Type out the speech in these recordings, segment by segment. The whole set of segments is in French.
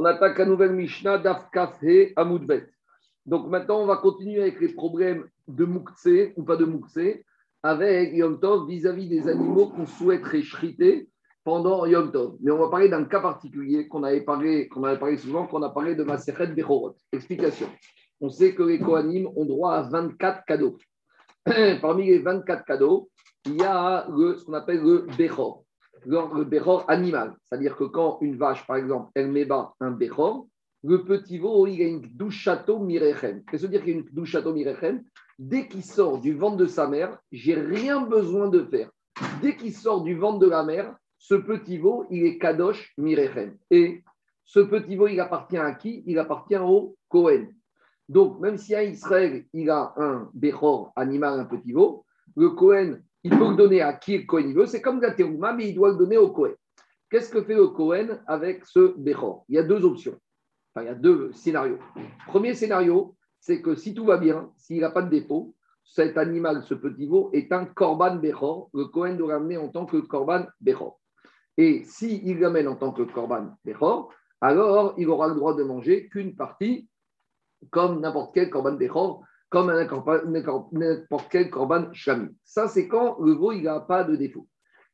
On attaque la nouvelle Mishnah d'Afkafhe Amoudbet. Donc maintenant, on va continuer avec les problèmes de Moukse ou pas de Moukse avec Yom Tov vis-à-vis des animaux qu'on souhaiterait shriter pendant Yom Tov. Mais on va parler d'un cas particulier qu'on avait parlé, qu'on avait parlé souvent, qu'on a parlé de Maseret Bechorot. Explication. On sait que les Kohanim ont droit à 24 cadeaux. Parmi les 24 cadeaux, il y a ce qu'on appelle le Bechor le béchor animal. C'est-à-dire que quand une vache, par exemple, elle met bas un béchor, le petit veau, il a une douchato mirechem. Qu'est-ce que veut dire qu'il y a une douchato mirechem? Dès qu'il sort du ventre de sa mère, j'ai rien besoin de faire. Dès qu'il sort du ventre de la mère, ce petit veau, il est kadosh mirechem. Et ce petit veau, il appartient à qui? Il appartient au Cohen. Donc, même si à Israël, il a un béchor animal, un petit veau, le Cohen, il peut le donner à qui le Cohen veut. C'est comme la mais il doit le donner au Cohen. Qu'est-ce que fait le Cohen avec ce Bechor? Il y a deux options. Enfin, il y a deux scénarios. Premier scénario, c'est que si tout va bien, s'il n'a pas de défaut, cet animal, ce petit veau, est un Korban Bechor. Le Cohen doit l'amener en tant que Korban Bechor. Et s'il il l'amène en tant que Korban Bechor, alors il aura le droit de manger qu'une partie, comme n'importe quel Korban Bechor, comme n'importe quel korban shami. Ça, c'est quand le veau, il n'a pas de défaut.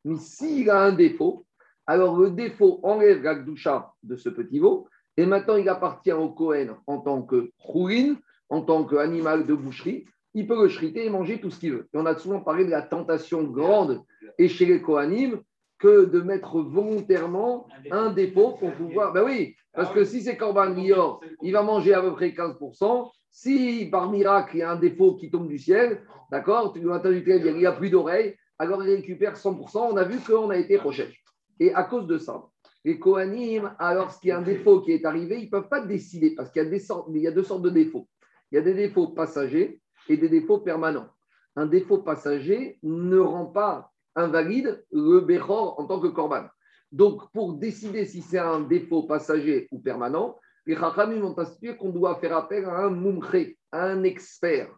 Mais s'il a un défaut, alors le défaut enlève la doucha de ce petit veau, et maintenant il appartient au Cohen en tant que rouline, en tant qu'animal de boucherie. Il peut le shriter et manger tout ce qu'il veut. Et on a souvent parlé de la tentation grande et chez les Kohanim que de mettre volontairement un défaut pour pouvoir. Ben oui, parce que si c'est Corban Lior, il va manger à peu près 15%. Si par miracle, il y a un défaut qui tombe du ciel, d'accord, tu dois du il n'y a plus d'oreilles, alors il récupère 100%. On a vu qu'on a été recherché. Et à cause de ça, les Kohanim, alors s'il y a un défaut qui est arrivé, ils ne peuvent pas décider parce qu'il y, a y a deux sortes de défauts. Il y a des défauts passagers et des défauts permanents. Un défaut passager ne rend pas invalide le Bechor en tant que Korban. Donc, pour décider si c'est un défaut passager ou permanent, les Chachamim ont institué qu'on doit faire appel à un mumche, à un expert.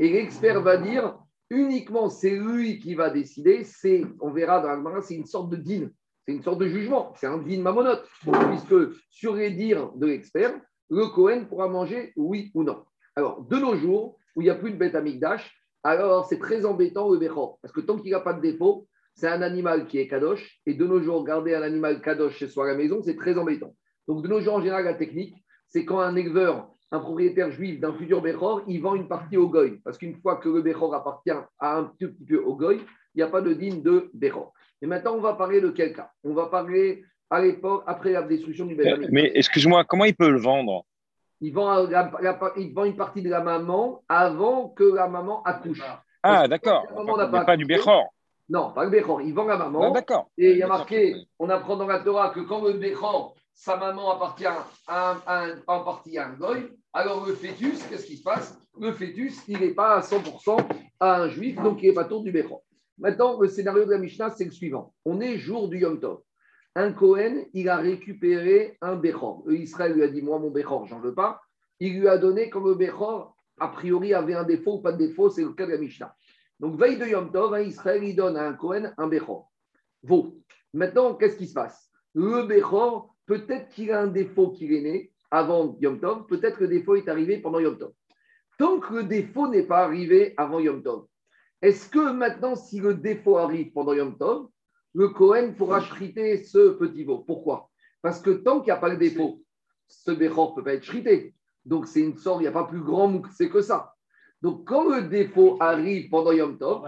Et l'expert va dire uniquement c'est lui qui va décider. C'est, on verra dans la c'est une sorte de din, c'est une sorte de jugement, c'est un din mamonote. Puisque sur les dires de l'expert, le Cohen pourra manger oui ou non. Alors, de nos jours, où il n'y a plus de bête amigdash, alors c'est très embêtant le Bechor. Parce que tant qu'il n'a pas de défaut, c'est un animal qui est kadosh. Et de nos jours, garder un animal kadosh chez soi à la maison, c'est très embêtant. Donc, de nos jours, en général, la technique, c'est quand un éleveur, un propriétaire juif d'un futur Bechor, il vend une partie au Goy. Parce qu'une fois que le Bechor appartient à un tout petit peu au Goy, il n'y a pas de digne de Bechor. Et maintenant, on va parler de quel cas On va parler à l'époque, après la destruction du Bechor. Mais excuse-moi, comment il peut le vendre? Il vend, il vend, une partie de la maman avant que la maman accouche. Ah, d'accord. Pas, pas du Bechor. Non, pas le Bechor. Il vend la maman. Ah, d'accord. Et il y a marqué, on apprend dans la Torah que quand le Bechor sa maman appartient à un, en partie à un goy, alors le fœtus, qu'est-ce qui se passe? Le fœtus, il n'est pas à 100% à un juif, donc il n'est pas tour du Bechor. Maintenant, le scénario de la Mishnah, c'est le suivant. On est jour du Yom Tov. Un Cohen, il a récupéré un Bechor. Israël lui a dit Moi, mon Bechor, j'en veux pas. Il lui a donné comme le Bechor, a priori, avait un défaut ou pas de défaut, c'est le cas de la Mishnah. Donc, veille de Yom Tov, Israël, il donne à un Cohen un Bechor. Vaut. Maintenant, qu'est-ce qui se passe? Le Bechor, peut-être qu'il a un défaut qui est né avant Yom Tov, peut-être que le défaut est arrivé pendant Yom Tov. Tant que le défaut n'est pas arrivé avant Yom Tov, est-ce que maintenant, si le défaut arrive pendant Yom Tov, le Cohen pourra shriter ce petit veau? Pourquoi? Parce que tant qu'il n'y a pas le défaut, ce Bechor ne peut pas être shrité. Donc, c'est une sorte, il n'y a pas plus grand c'est que ça. Donc, quand le défaut arrive pendant Yom Tov,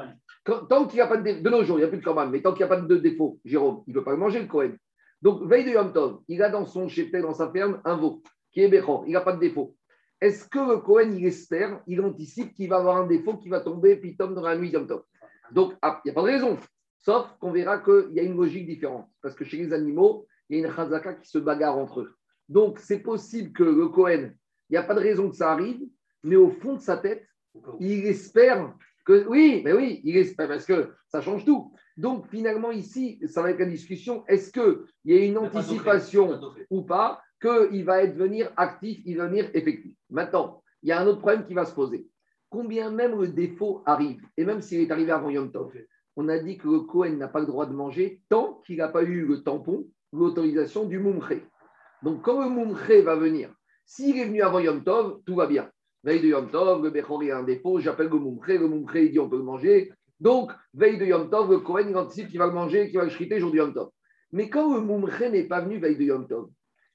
tant qu'il n'y a pas de défaut, de nos jours, il n'y a plus de Korban, mais tant qu'il n'y a pas de défaut, Jérôme, il ne peut pas manger le Cohen. Donc, veille de Yom Tov, il a dans son cheptel, dans sa ferme, un veau qui est Bechor. Il n'a pas de défaut. Est-ce que le Cohen, il espère, il anticipe qu'il va avoir un défaut qui va tomber, puis tombe dans la nuit Yom Tov? Donc, ah, il n'y a pas de raison. Sauf qu'on verra qu'il y a une logique différente. Parce que chez les animaux, il y a une chazaka qui se bagarre entre eux. Donc, c'est possible que le Cohen, il n'y a pas de raison que ça arrive, mais au fond de sa tête, il espère que. Oui, mais oui, il espère, parce que ça change tout. Donc finalement ici, ça va être la discussion, est-ce qu'il y a une anticipation ou pas qu'il va être venir actif, il va venir effectif Maintenant, il y a un autre problème qui va se poser. Combien même le défaut arrive, et même s'il est arrivé avant Yom Tov, on a dit que le Cohen n'a pas le droit de manger tant qu'il n'a pas eu le tampon, l'autorisation du Mumche. Donc, quand le Moumché va venir, s'il est venu avant Yom Tov, tout va bien. Veille de Yom Tov, le Bechor a un défaut, j'appelle le Moumché, le Moumché il dit on peut le manger. Donc, veille de Yom Tov, le Kohen il anticipe qu'il va le manger, qu'il va le shriter jour de Yom Tov. Mais quand le Moumché n'est pas venu veille de Yom Tov,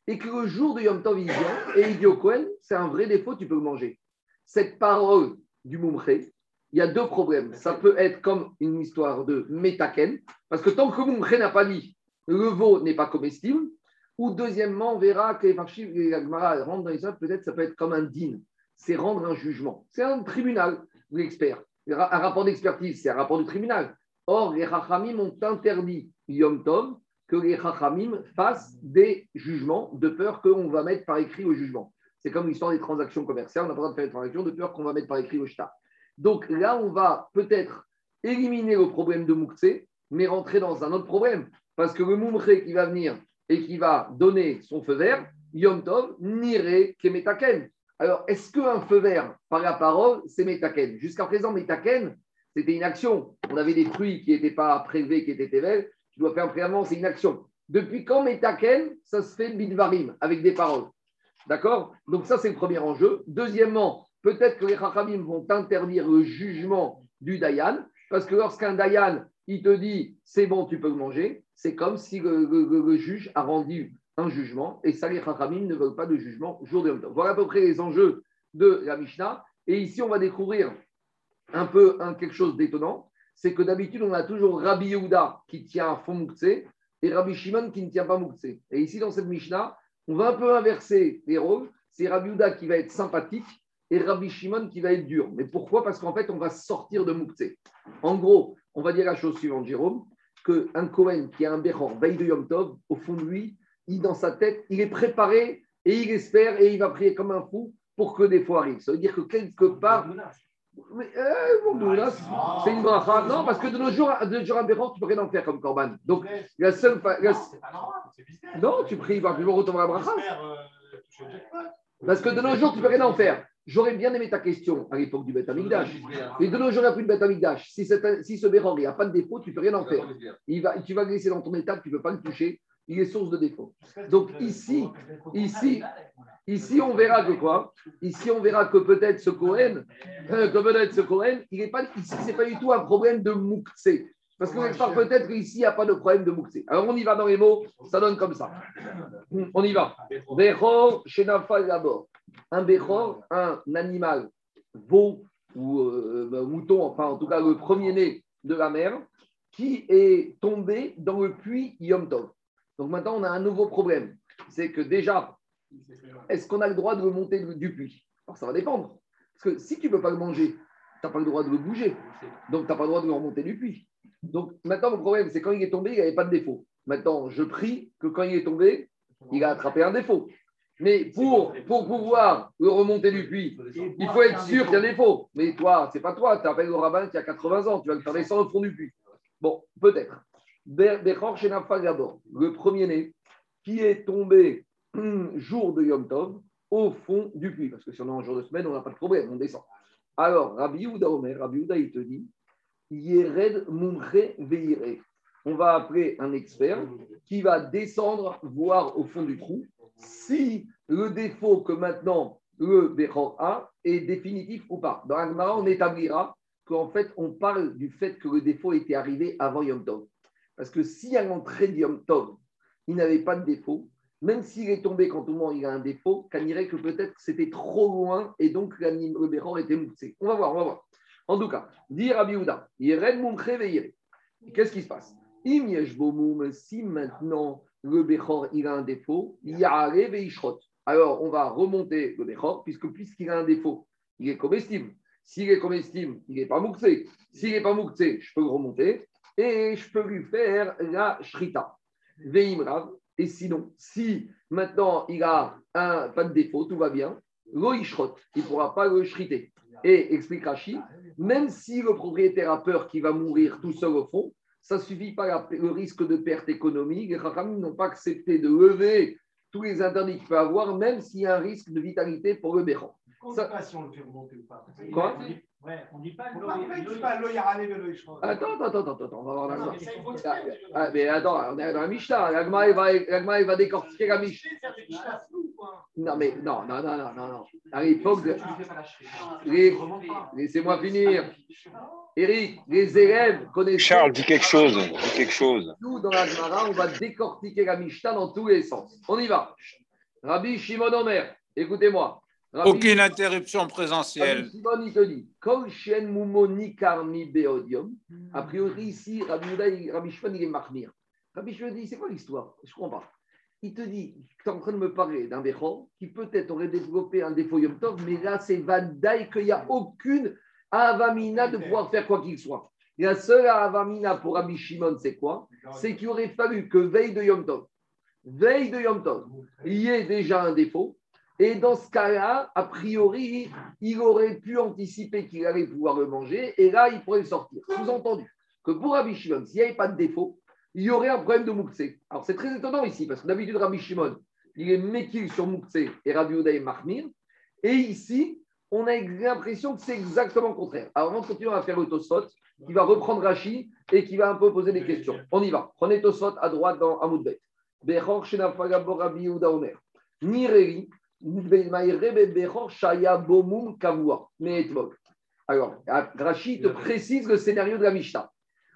et que le jour de Yom Tov il vient, et il dit au Kohen, c'est un vrai défaut, tu peux le manger. Cette parole du Moumché, il y a deux problèmes. Ça peut être comme une histoire de métaken, parce que tant que le Moumché n'a pas dit le veau n'est pas comestible, ou deuxièmement, on verra que les Farchiv et la rentrent dans les peut-être ça peut être comme un din, c'est rendre un jugement. C'est un tribunal, l'expert. Un rapport d'expertise, c'est un rapport du tribunal. Or, les Chachamim ont interdit Yom Tov que les Chachamim fassent des jugements de peur qu'on va mettre par écrit au jugement. C'est comme l'histoire des transactions commerciales, on n'a pas besoin de faire des transactions de peur qu'on va mettre par écrit au shta. Donc là, on va peut-être éliminer le problème de Moukse, mais rentrer dans un autre problème. Parce que le Moumré qui va venir et qui va donner son feu vert, Yom Tov, Nire Kemetaken. Alors, est-ce qu'un feu vert par la parole, c'est Metaken? Jusqu'à présent, Metaken, c'était une action. On avait des fruits qui n'étaient pas prélevés, qui étaient ével. Tu dois faire un c'est une action. Depuis quand Metaken, ça se fait Bidvarim, avec des paroles? D'accord? Donc, ça, c'est le premier enjeu. Deuxièmement, peut-être que les Chachamim vont interdire le jugement du Dayan, parce que lorsqu'un Dayan, il te dit c'est bon, tu peux manger, c'est comme si le, juge a rendu un jugement, et ça, les ne veulent pas de jugement jour de Voilà à peu près les enjeux de la Mishnah. Et ici, on va découvrir un peu quelque chose d'étonnant c'est que d'habitude, on a toujours Rabbi Yehuda qui tient à fond Moukse et Rabbi Shimon qui ne tient pas Moukse. Et ici, dans cette Mishnah, on va un peu inverser les rôles. C'est Rabbi Yehuda qui va être sympathique et Rabbi Shimon qui va être dur. Mais pourquoi? Parce qu'en fait, on va sortir de Moukse. En gros, on va dire la chose suivante, Jérôme, qu'un Kohen qui a un Bechor, veille de Yom Tov, au fond de lui, il, dans sa tête, il est préparé et il espère et il va prier comme un fou pour que des fois arrivent. Ça veut dire que quelque part, mais, euh, c'est une bracha. Non, parce que de nos jours, de nos jours à Béran, tu peux rien en faire comme Corban. Donc, la seule. La... Non, tu pries, il va plus retourner la bracha. Parce que de nos jours, tu peux rien en faire. J'aurais bien aimé ta question à l'époque du Beth Amikdash. Mais de nos jours, il n'y a plus de Beth Amikdash. Si, si ce Béran, il n'y a pas de défaut, tu ne peux rien en faire. Il va, tu vas glisser dans ton état, tu ne peux pas le toucher. Il est source de défaut. Donc ici, ici, Ici, on verra que quoi Ici, on verra que peut-être ce Cohen, euh, que peut-être ce Cohen, il n'est pas ici, c'est pas du tout un problème de Moukse. Parce que peut-être qu'ici, il n'y a pas de problème de Moukse. Alors, on y va dans les mots, ça donne comme ça. On y va. Bechor, Shenafa d'abord. Un Bechor, un animal, veau ou euh, mouton, enfin, en tout cas, le premier-né de la mer, qui est tombé dans le puits Yom Tov. Donc maintenant, on a un nouveau problème. C'est que déjà, est-ce qu'on a le droit de le monter du puits? Alors ça va dépendre. Parce que si tu ne peux pas le manger, tu n'as pas le droit de le bouger. Donc tu n'as pas le droit de le remonter du puits. Donc maintenant, le problème, c'est quand il est tombé, il n'y avait pas de défaut. Maintenant, je prie que quand il est tombé, il a attrapé un défaut. Mais pour, pour pouvoir le remonter du puits, il faut être sûr qu'il y a un défaut. Mais toi, c'est pas toi, tu appelles le rabbin qui a 80 ans, tu vas le faire descendre au fond du puits. Bon, peut-être. Le premier-né qui est tombé jour de Yom Tov au fond du puits. Parce que si on est en jour de semaine, on n'a pas de problème, on descend. Alors, Rabbi Yehuda Omer, Rabbi Yehuda, il te dit Yered Mumche Veire. On va appeler un expert qui va descendre, voir au fond du trou si le défaut que maintenant le Bechor a est définitif ou pas. Dans l'Agmara, on établira qu'en fait, on parle du fait que le défaut était arrivé avant Yom Tov. Parce que si à l'entrée de Yom Tov, il n'avait pas de défaut, même s'il est tombé quand au moment il a un défaut, qu'on dirait que peut-être c'était trop loin et donc le Béran était moussé. On va voir, on va voir. En tout cas, dire à Biouda, Qu'est-ce qui se passe? Si maintenant le Béchor il a un défaut, alors on va remonter le Béchor, puisque puisqu'il a un défaut, il est comestible. S'il est comestible, il n'est pas mouxé. S'il n'est pas mouxé, je peux le remonter et je peux lui faire la shrita. Veimrav, et sinon, si maintenant il a un, pas de défaut, tout va bien, l'oishrot, il ne pourra pas le shriter. Et explique Rashi, même si le propriétaire a peur qu'il va mourir tout seul au fond, ça ne suffit pas le risque de perte économique. Les Rachamim n'ont pas accepté de lever tous les interdits qu'il peut avoir, même s'il y a un risque de vitalité pour le béran. Pas si on le fait remonter ou pas. Quoi? Ouais, on ne dit pas dit Attends, attends, attends, attends, on va voir faut Ah, ah, mais attends, on est dans la Mishnah. L'agma, il va, il va décortiquer la Mishnah. Non, mais non, non, non, non, non, non. À l'époque, de- la laissez-moi finir. Eric, les élèves connaissent Charles, dis quelque chose. Dis quelque chose. Nous, dans la Gemara, on va décortiquer la Mishnah dans tous les sens. On y va. Rabbi Shimon Omer, écoutez-moi. Rabbi- Aucune interruption présentielle. Rabbi Shimon, il te dit Kol shen beodium. A priori, ici, Rabbi, Shimon, il est marmir. Rabbi Shimon dit C'est quoi l'histoire? Je ne comprends pas. Il te dit Tu es en train de me parler d'un Bechor qui peut-être aurait développé un défaut Yom Tov, mais là, c'est Vadaï qu'il n'y a aucune Avamina de pouvoir faire quoi qu'il soit. La seule Avamina pour Rabbi Shimon, c'est quoi? C'est qu'il aurait fallu que veille de Yom Tov, veille de Yom Tov, il y ait déjà un défaut. Et dans ce cas-là, a priori, il aurait pu anticiper qu'il allait pouvoir le manger, et là, il pourrait le sortir. Sous-entendu que pour Rabbi Shimon, s'il n'y avait pas de défaut, il y aurait un problème de Moukse. Alors, c'est très étonnant ici, parce que d'habitude, Rabbi Shimon, il est Mekil sur Moukse et Rabbi Yehuda est Mahmir. Et ici, on a l'impression que c'est exactement le contraire. Alors, on continue à faire le Tosfot, qui va reprendre Rashi et qui va un peu poser des questions. On y va. Prenez Tosfot à droite dans Amoudbet. Bechor Shenafagabo Rabbi Yehuda Omer. Nireri, Meetvok. Alors, Rashi te précise le scénario de la Mishnah.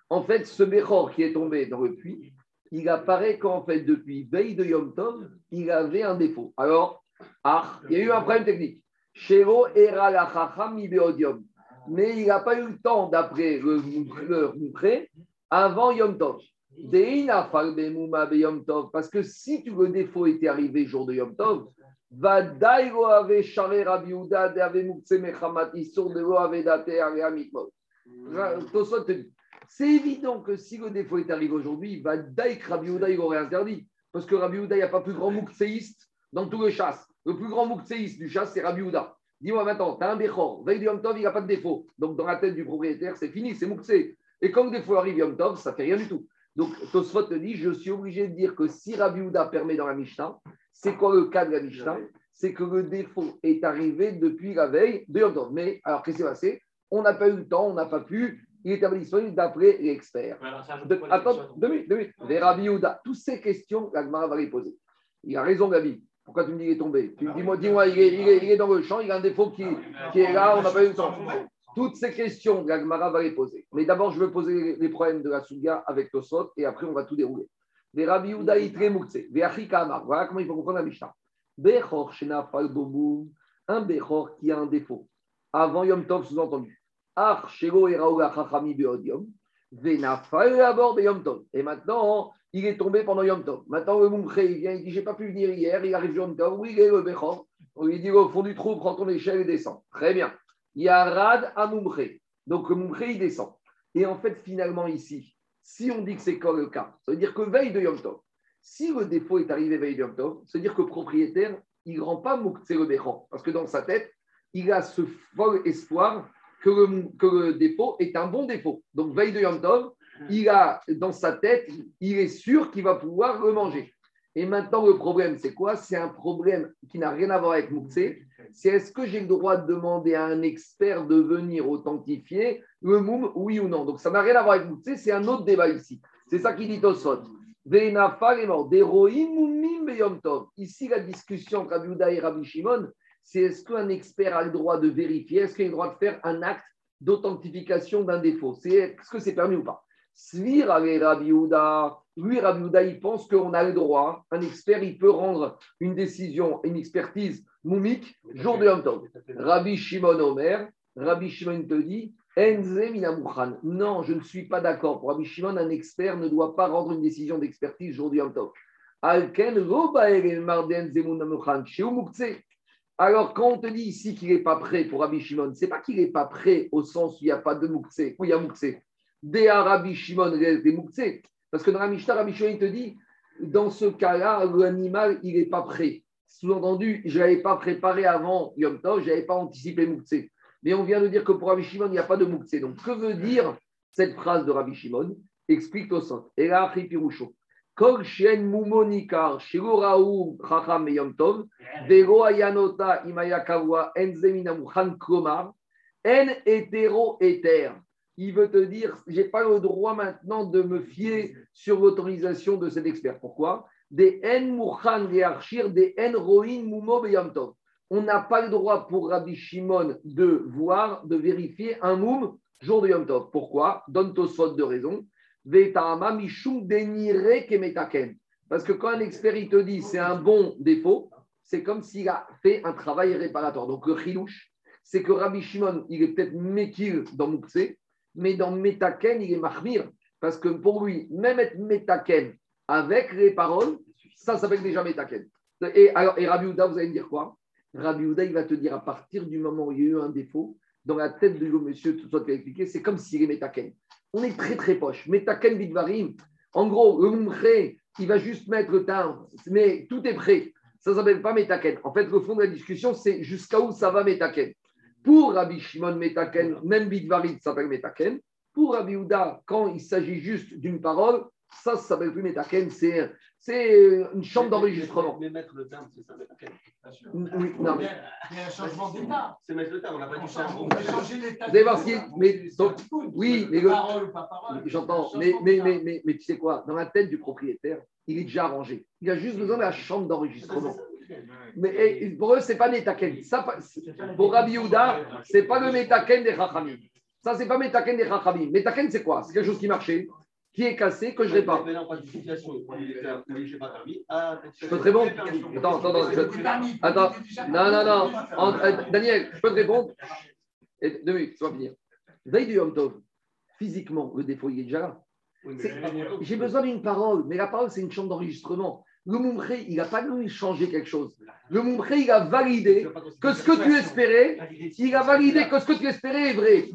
En fait, ce Bechor qui est tombé dans le puits, il apparaît qu'en fait, depuis veille de Yom Tov, il avait un défaut. Alors, ah, il y a eu un problème technique. Shero era la. Mais il n'a pas eu le temps d'après le, le Moukré avant Yom Tov. Parce que si le défaut était arrivé jour de Yom Tov, c'est évident que si le défaut est arrivé aujourd'hui, va Rabbi Yehuda il aurait interdit. Parce que Rabbi Yehuda, il n'y a pas plus grand moukséiste dans tout le chasse. Le plus grand moukséiste du chasse, c'est Rabbi Yehuda. Dis-moi maintenant, tu as un Bechor, veille du Yom Tov, il n'a pas de défaut. Donc dans la tête du propriétaire, c'est fini, c'est mouksé. Et quand le défaut arrive Yom Tov, ça ne fait rien du tout. Donc Tosfot te dit, je suis obligé de dire que si Rabbi Yehuda permet dans la Mishnah, c'est quoi le cas de la Mishnah C'est que le défaut est arrivé depuis la veille de Yom Tov. Mais alors, qu'est-ce qui s'est passé? On n'a pas eu le temps, on n'a pas pu. Il est disponible d'après l'expert. De- attends, deux minutes, deux minutes. Rabbi toutes ces questions, la Gemara va les poser. Il a raison, Gabi. Pourquoi tu me dis qu'il est tombé? Tu me dis, moi, dis-moi, il, est- il est- il est dans le champ, il a un défaut qui, qui est là, on n'a pas eu le temps. Toutes ces questions, la Gemara va les poser. Mais d'abord, je veux poser les- les problèmes de la Souga avec Tosot et après, on va tout dérouler. Des Rabbi Yehuda, des Achika Amar. Voilà comment il faut comprendre la Mishnah. Bechor, Shena, Fal, Boboum. Un Bechor qui a un défaut. Avant Yom Tov, sous-entendu. Ar, Shego, Eraoga, Chachami, Beodium. Venafal, d'abord, Yom Tov. Et maintenant, il est tombé pendant Yom Tov. Maintenant, le Moumché, il vient, il dit J'ai pas pu venir hier, il arrive Yom Tov. Oui, il est le Bechor. On lui dit Au fond du trou, prends ton échelle et descends. Très bien. Il y a Rad à Moumché. Donc, le Moumché, il descend. Et en fait, finalement, ici, si on dit que c'est le cas, ça veut dire que veille de Yom Tov, si le défaut est arrivé veille de Yom Tov, ça veut dire que le propriétaire, il ne rend pas Moukse le. Parce que dans sa tête, il a ce fol espoir que le, que défaut est un bon défaut. Donc, veille de Yom Tov, il a dans sa tête, il est sûr qu'il va pouvoir le manger. Et maintenant, le problème, c'est quoi? C'est un problème qui n'a rien à voir avec Moukse. C'est est-ce que j'ai le droit de demander à un expert de venir authentifier le moum, oui ou non? Donc, ça n'a rien à voir avec Moukse, c'est un autre débat ici. C'est ça qui dit tov. Ici, la discussion entre Rabbi et Rabbi Shimon, c'est est-ce qu'un expert a le droit de vérifier, est-ce qu'il a le droit de faire un acte d'authentification d'un défaut? Est-ce que c'est permis ou pas? Svir Rabbi lui, Rabbi Yehuda, il pense qu'on a le droit, un expert, il peut rendre une décision, une expertise moumique jour de Yom Tov. Rabbi Shimon Omer, Rabbi Shimon te dit. Non, je ne suis pas d'accord. Pour Rabbi Shimon, un expert ne doit pas rendre une décision d'expertise jour du Yom Tov. Alors, quand on te dit ici qu'il n'est pas prêt pour Rabbi Shimon, c'est pas qu'il n'est pas prêt au sens où il n'y a pas de Moukse, où il y a Moukse. Déa Rabbi Shimon, des Moukse. Parce que dans la Mishnah, Rabbi Shimon, il te dit, dans ce cas-là, l'animal, il n'est pas prêt. Sous-entendu, je ne pas préparé avant Yom Tov, je n'avais pas anticipé Moukse. Mais on vient de dire que pour Rabbi Shimon, il n'y a pas de Moukse. Donc, que veut dire cette phrase de Rabbi Shimon? Explique au centre. Et là, Piroucho. Kol Shen Mumonikar, Shiru Raou Chacham Yom Tov, Vero Ayanota Imaya Kavua, Enzemina Mukhan Klomar, En hétéro éther. Il veut te dire, je n'ai pas le droit maintenant de me fier sur l'autorisation de cet expert. Pourquoi? Des Archir, des Tov. On n'a pas le droit pour Rabbi Shimon de voir, de vérifier un moum jour de Yom Tov. Pourquoi? Donne Tosfot de raison. Parce que quand un expert il te dit c'est un bon défaut, c'est comme s'il a fait un travail réparateur. Donc le c'est que Rabbi Shimon, il est peut-être Mekil dans Moukse, mais dans Metaken, il est Mahmir. Parce que pour lui, même être Metaken avec les paroles, ça s'appelle déjà Metaken. Et, alors, et Rabbi Houda, vous allez me dire quoi? Rabbi Houda, il va te dire à partir du moment où il y a eu un défaut, dans la tête de monsieur, tout ça qui a expliqué, c'est comme s'il est Metaken. On est très très poche. Metaken Bidvarim, en gros, le il va juste mettre le mais tout est prêt. Ça ne s'appelle pas Metaken. En fait, le fond de la discussion, c'est jusqu'à où ça va Metaken. Pour Rabbi Shimon Metaken, même Bidvarim, ça s'appelle Metaken. Pour Rabbi Houda, quand il s'agit juste d'une parole, ça, ça s'appelle plus Metaken, c'est c'est une chambre d'enregistrement. Mais mettre le terme, c'est ça, mettre le terme. Oui, non, mais Il y a un changement d'état. C'est mettre le terme, on n'a pas dit ça. On peut changer l'état. Mais donc, oui, mais le- Parole ou pas parole. J'entends, mais, mais, mais, mais tu sais quoi Dans la tête du propriétaire, il est déjà arrangé. Il a juste besoin de la chambre d'enregistrement. Mais et, pour eux, c'est pas Metaken. Ça, pour Rabbi Yehuda, c'est pas le Metaken des Chachamim. Ça, c'est pas Metaken des Chachamim. Metaken, c'est quoi? C'est quelque chose qui marchait, qui est cassé, que je répare. Ah, Je peux te répondre? Attends, attends, attends. je- Attends. Non, non, non. En- euh, Daniel, je peux te répondre? Et Deux minutes, ça va finir. Veille du Yom Tov, physiquement, le défaut, il est déjà là. J'ai besoin d'une parole, mais la parole, c'est une chambre d'enregistrement. Le Moumré, il n'a pas voulu changer quelque chose. Le Moumré, il a validé que ce que tu espérais, il a validé que ce que tu espérais est vrai.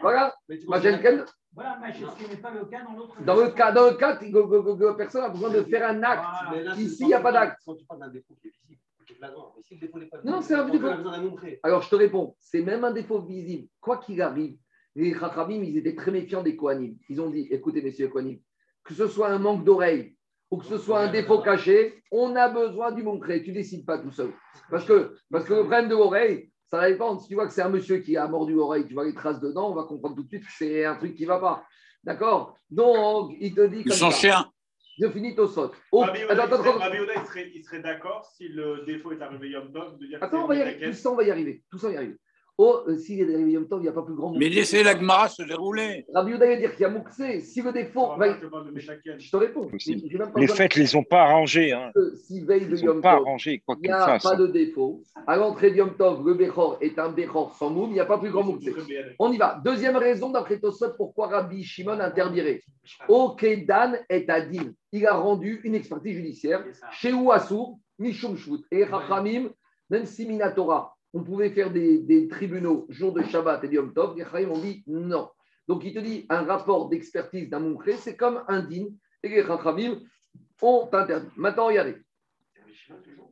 Voilà, Majenken, Voilà, mais ce qui n'est pas le cas dans l'autre. dans le cas, dans le cas, la personne a besoin de faire un acte. Voilà. Ici, il n'y a pas d'acte. Quand tu parles d'un défaut qui est visible, qui est flagrant, mais si le défaut n'est pas Non, c'est un défaut. Alors, je te réponds, c'est même un défaut visible. Quoi qu'il arrive, les Chachamim, ils étaient très méfiants des Kohanim. Ils ont dit, écoutez, messieurs Kohanim, que ce soit un manque d'oreille ou que ce soit un défaut caché, on a besoin du montrer. Tu ne décides pas tout seul. Parce que, parce que le problème de l'oreille, ça va dépendre. Si tu vois que c'est un monsieur qui a mordu l'oreille, tu vois les traces dedans, on va comprendre tout de suite que c'est un truc qui ne va pas. D'accord? Donc, il te dit comme Son ça. chien. Je finis au sot. Oh, Rabbi Yehuda, attends, il serait- attends, Rabbi Yehuda, il serait, il serait d'accord si le défaut est arrivé Yom Tov de dire attends, on va y arriver. Tout ça, on va y arriver. Tout ça, on va y arriver. Oh, euh, Tov, il n'y a pas plus grand. Mais laissez la Gemara se dérouler. Rabbi Yehuda va dire qu'il y a Mouxé. Si le défaut. Va- là, je te. Je réponds. Les fêtes, ils ne les ont pas arrangés. Hein. de- Si veille de Yom pas Tov, arrangés, quoi il n'y a pas de défaut. À l'entrée de Yom Tov, le Bechor est un Bechor sans moum, il n'y a pas plus grand Mouxé. On y va. Deuxième raison d'après Tosot pourquoi Rabbi Shimon interdirait. Okedan est Adin. Il a rendu une expertise judiciaire chez Ouassour, Mishum Shvut. Et Chachamim, même si Minatora, on pouvait faire des, tribunaux jour de Shabbat et de Yom Tov, les ont dit non. Donc il te dit un rapport d'expertise d'un Moumkré, c'est comme un din. Et les Chachamim ont interdit. Maintenant, regardez.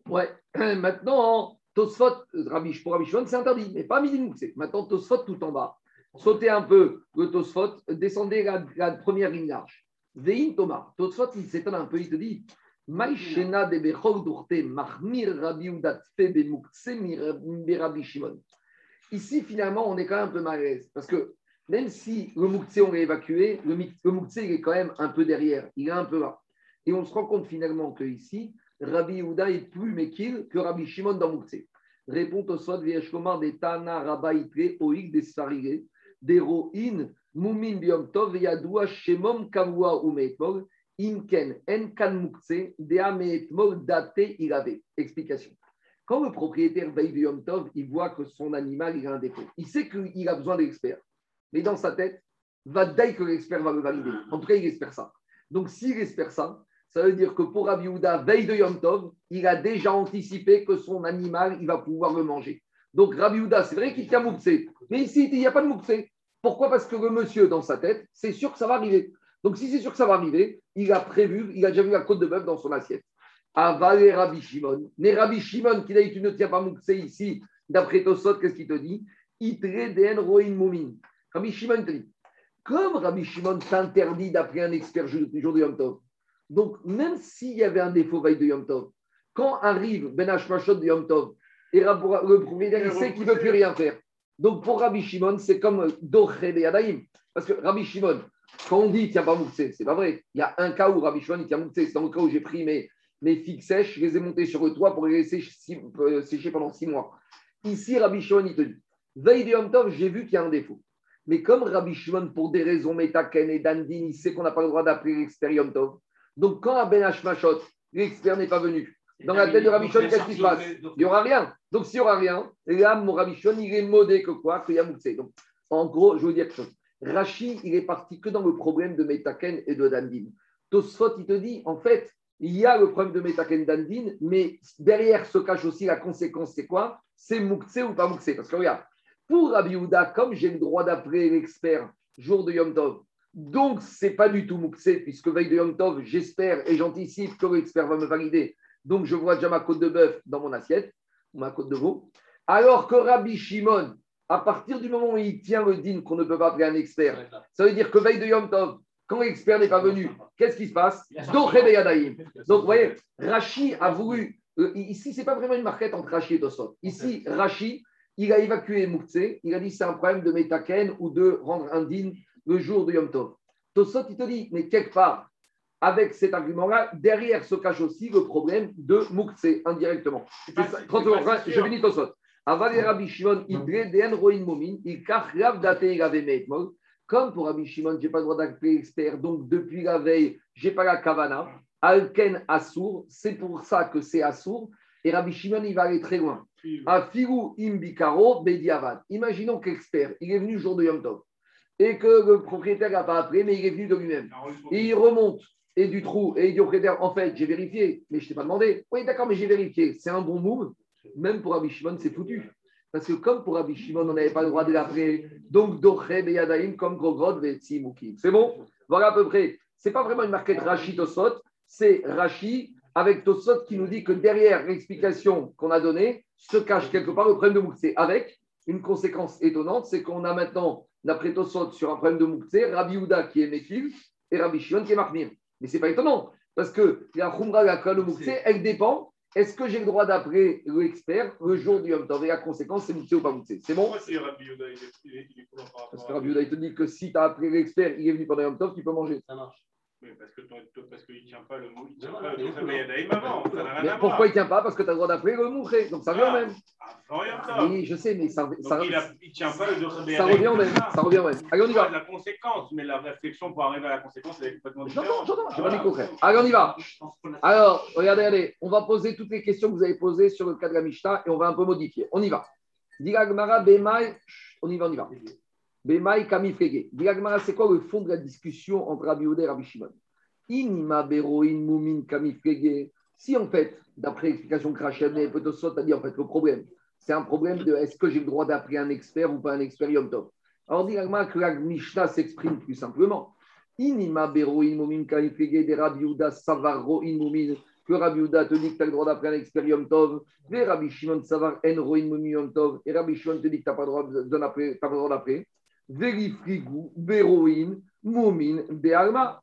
Ouais. Maintenant, Tosfot, pour Rabbi c'est interdit, mais pas Midin Mouksé. Maintenant, Tosfot tout en bas. Sautez un peu le Tosfot, descendez la, la première ligne large. Vein Thomas. Tosfot, il s'étonne un peu, il te dit Maïshena de Dourte, Mahmir Rabbi Shimon. Ici, finalement, on est quand même un peu mal à l'aise. Parce que même si le Moukse, on l'a évacué, le, le il est quand même un peu derrière. Il est un peu là. Et on se rend compte finalement que ici, Rabbi Yehuda est plus Mekil que Rabbi Shimon dans Moukse. Répond au Sod Vieshkomar des Tana Rabba Itre Oik des Sarigé, des Ro'in, Mumin Biom Tov, Yadoua Shemom Kavua Umeetmol, Imken En Kan Moukse, Dea Meetmol Date. Explication. Quand le propriétaire veille du Yom Tov, il voit que son animal il a un défaut. Il sait qu'il a besoin d'experts. Mais dans sa tête, va dire que l'expert va le valider. En tout cas, il espère ça. Donc, s'il espère ça, ça veut dire que pour Rabbi Yehuda, veille de Yom Tov, il a déjà anticipé que son animal, il va pouvoir le manger. Donc, Rabbi Yehuda, c'est vrai qu'il tient Moukse. Mais ici, il n'y a pas de Moukse. Pourquoi? Parce que le monsieur, dans sa tête, c'est sûr que ça va arriver. Donc, si c'est sûr que ça va arriver, il a prévu, il a déjà vu la côte de bœuf dans son assiette. Avalé Rabbi Shimon. Mais Rabbi Shimon, qui dit tu ne tiens pas Moukse ici, d'après Tosot, qu'est-ce qu'il te dit? Itre den roin mumin. Rabbi Shimon te dit comme Rabbi Shimon t'interdit d'appeler un expert jour jour de Yom Tov, Donc, même s'il y avait un défaut veille de Yom Tov, quand arrive Ben Hashmashot de Yom Tov, et le propriétaire il sait qu'il ne peut plus rien faire. Donc, pour Rabbi Shimon, c'est comme Doché de Yadaïm. Parce que Rabbi Shimon, quand on dit il tient pas Mouktsé, c'est pas vrai. Il y a un cas où Rabbi Shimon tient Mouktsé. C'est dans le cas où j'ai pris mes, mes figues sèches, je les ai montées sur le toit pour les laisser euh, sécher pendant six mois. Ici, Rabbi Shimon, il te dit Veille de Yom Tov, j'ai vu qu'il y a un défaut. Mais comme Rabbi Shimon, pour des raisons métaken et dandin, il sait qu'on n'a pas le droit d'appeler l'expert Yom Tov. Donc, quand à Ben Hashmashot, l'expert n'est pas venu, dans la tête de Rabbi Shimon, qu'est-ce qui se passe Il n'y aura rien. Donc, s'il n'y aura rien, là, mon Rabbi Shimon, il est modé que quoi Qu'il y a Mouktsé. Donc, en gros, je veux dire quelque chose. Rashi, il est parti que dans le problème de Metaken et de Dandin. Tosfot, il te dit, en fait, il y a le problème de Metaken Dandin, mais derrière se cache aussi la conséquence, c'est quoi? C'est Mouktsé ou pas Mouktsé Parce que regarde, pour Rabbi Houda, comme j'ai le droit d'appeler l'expert jour de Yom Tov, donc c'est pas du tout Mouktsé, puisque veille de Yom Tov, j'espère et j'anticipe que l'expert va me valider. Donc je vois déjà ma côte de bœuf dans mon assiette, ou ma côte de veau. Alors que Rabbi Shimon, à partir du moment où il tient le din qu'on ne peut pas appeler un expert, ça veut dire que veille de Yom Tov, quand l'expert n'est pas venu, qu'est-ce qui se passe. Donc, vous voyez, Rashi a voulu. euh, ici, ce n'est pas vraiment une marquette entre Rashi et Tosot. Ici, Rashi, il a évacué Mouktsé. Il a dit c'est un problème de Metaken ou de rendre indigne le jour de Yom Tov. Tosot, il te dit, mais quelque part, avec cet argument-là, derrière se cache aussi le problème de Mouktsé, indirectement. C'est C'est pas- ça. c'est 30 pas secondes, je finis Tosot. Aval Rabbi Shimon, il roin momin, il kach rav date il. Comme pour Rabbi Shimon, je n'ai pas le droit d'appeler expert, donc depuis la veille, je n'ai pas la kavana. Alken Assour, c'est pour ça que c'est Assour. Et Rabbi Shimon, il va aller très loin. Afiru imbikaro bediavad. Imaginons qu'expert, il est venu le jour de Yom Tov et que le propriétaire n'a pas appelé, mais il est venu de lui-même. Et il remonte et du trou et il dit au propriétaire en fait, j'ai vérifié, mais je ne t'ai pas demandé. Oui, d'accord, mais j'ai vérifié. C'est un bon move. Même pour Rabbi Shimon, c'est foutu. Parce que comme pour Rabbi Shimon, on n'avait pas le droit de l'appeler, donc Doché Beyadaïm comme Grogrod Vetsi Mouki. C'est bon? Voilà à peu près. C'est pas vraiment une marquette Rashi Tosot, c'est Rashi avec Tosot qui nous dit que derrière l'explication qu'on a donnée se cache quelque part le problème de Mouktsé. Avec une conséquence étonnante, c'est qu'on a maintenant, d'après Tosot, sur un problème de Mouktsé, Rabbi Houda qui est Mekil et Rabbi Shimon qui est Mahmir. Mais c'est pas étonnant, parce que la Khumra, la Mouktsé, elle dépend. Est-ce que j'ai le droit d'appeler l'expert le jour du Yom Tov Et la conséquence, c'est Mouktsé ou pas Mouktsé. C'est bon? Pourquoi c'est Rabbi Yehuda, il est- il est- il est coulant par Parce que Rabbi Houda, il te dit que si tu as appelé l'expert, il est venu pendant Yom Tov, tu peux manger. Ça marche. Oui, parce que parce qu'il ne tient pas le mot, il tient Mais pas le mais- Beyadaïm avant, ça n'a rien Mais à pourquoi voir. il ne tient pas? Parce que tu as le droit d'appeler le Mouché. Donc ça revient au même. Tov. Oui, je sais, mais ça, ça, il tient pas le Doché ça revient au même. Ça revient au même. Allez, on y va. La conséquence, mais la réflexion pour arriver à la conséquence, elle est complètement différente. j'entends, j'ai pas dit contraire. Allez, on y va. Alors, regardez, regardez, on va poser toutes les questions que vous avez posées sur le cas de la Mishnah et on va un peu modifier. On y va. Diragmara, Bemaï, on y va, on y va. Bemaï, Kami, Frege. Diragmara, c'est quoi le fond de la discussion entre Rabbi Yehuda et Rabbi Shimon? Inima, Beroin, Moumin, Kami, Frege. Si en fait, d'après l'explication et Potosot a dit, en fait, le problème, c'est un problème de est-ce que j'ai le droit d'appeler un expert ou pas un expert Yom Tov? Alors, Diragmara, que la Mishnah s'exprime plus simplement. Inima beroin mumin kalifege de Rabbi Yehuda savar roin mumin. Que Rabbi Yehuda te dit que tu as le droit d'appeler un expert Yom Tov. Et Rabbi Shimon savar en roin Yom Tov. Et Rabbi Shimon te dit que tu n'as pas le droit d'appeler. Verifrigu beroin mumin be'alma.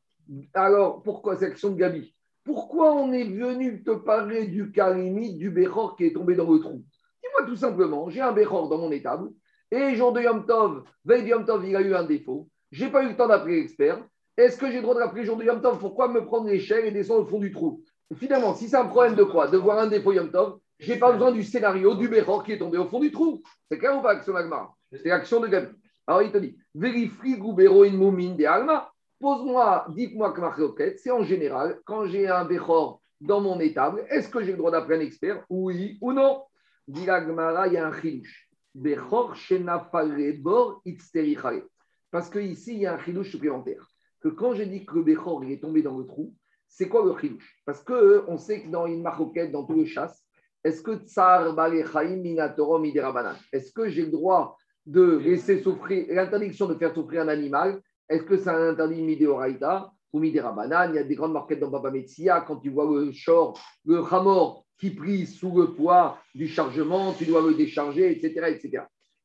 Alors, pourquoi cette action de Gabi? Pourquoi on est venu te parler du Karimi, du Bechor qui est tombé dans le trou? Dis-moi tout simplement, j'ai un Bechor dans mon étable. Et jour de Yom Tov, veille de Yom Tov, il a eu un défaut. J'ai pas eu le temps d'appeler l'expert. Est-ce que j'ai le droit de l'appeler jour de Yom Tov? Pourquoi me prendre l'échelle et descendre au fond du trou? Finalement, si c'est un problème de quoi? De voir un défaut Yom Tov, j'ai pas besoin du scénario du Bechor qui est tombé au fond du trou. C'est clair ou pas, Action Agmar C'est l'action de Gabi. Alors il te dit Vérifie Goubero in Moumin de Alma. Pose-moi, dites-moi que ma c'est en général, quand j'ai un Bechor dans mon étable, est-ce que j'ai le droit d'appeler un expert? Oui ou non? Dit il y a un chilouche. Bechor bor. Parce qu'ici, il y a un chilouche supplémentaire. Que quand je dis que le Bechor il est tombé dans le trou, c'est quoi le chilouche? Parce qu'on sait que dans une maroquette, dans tout le chasse, est-ce que tsar balechaim minatorom iderabanan Est-ce que j'ai le droit de laisser souffrir, l'interdiction de faire souffrir un animal, est-ce que c'est un interdit midéoraïta ou midérabanan? Il y a des grandes marquettes dans Baba Metsia, quand tu vois le short, le hamor qui prie sous le poids du chargement, tu dois le décharger, etc. etc.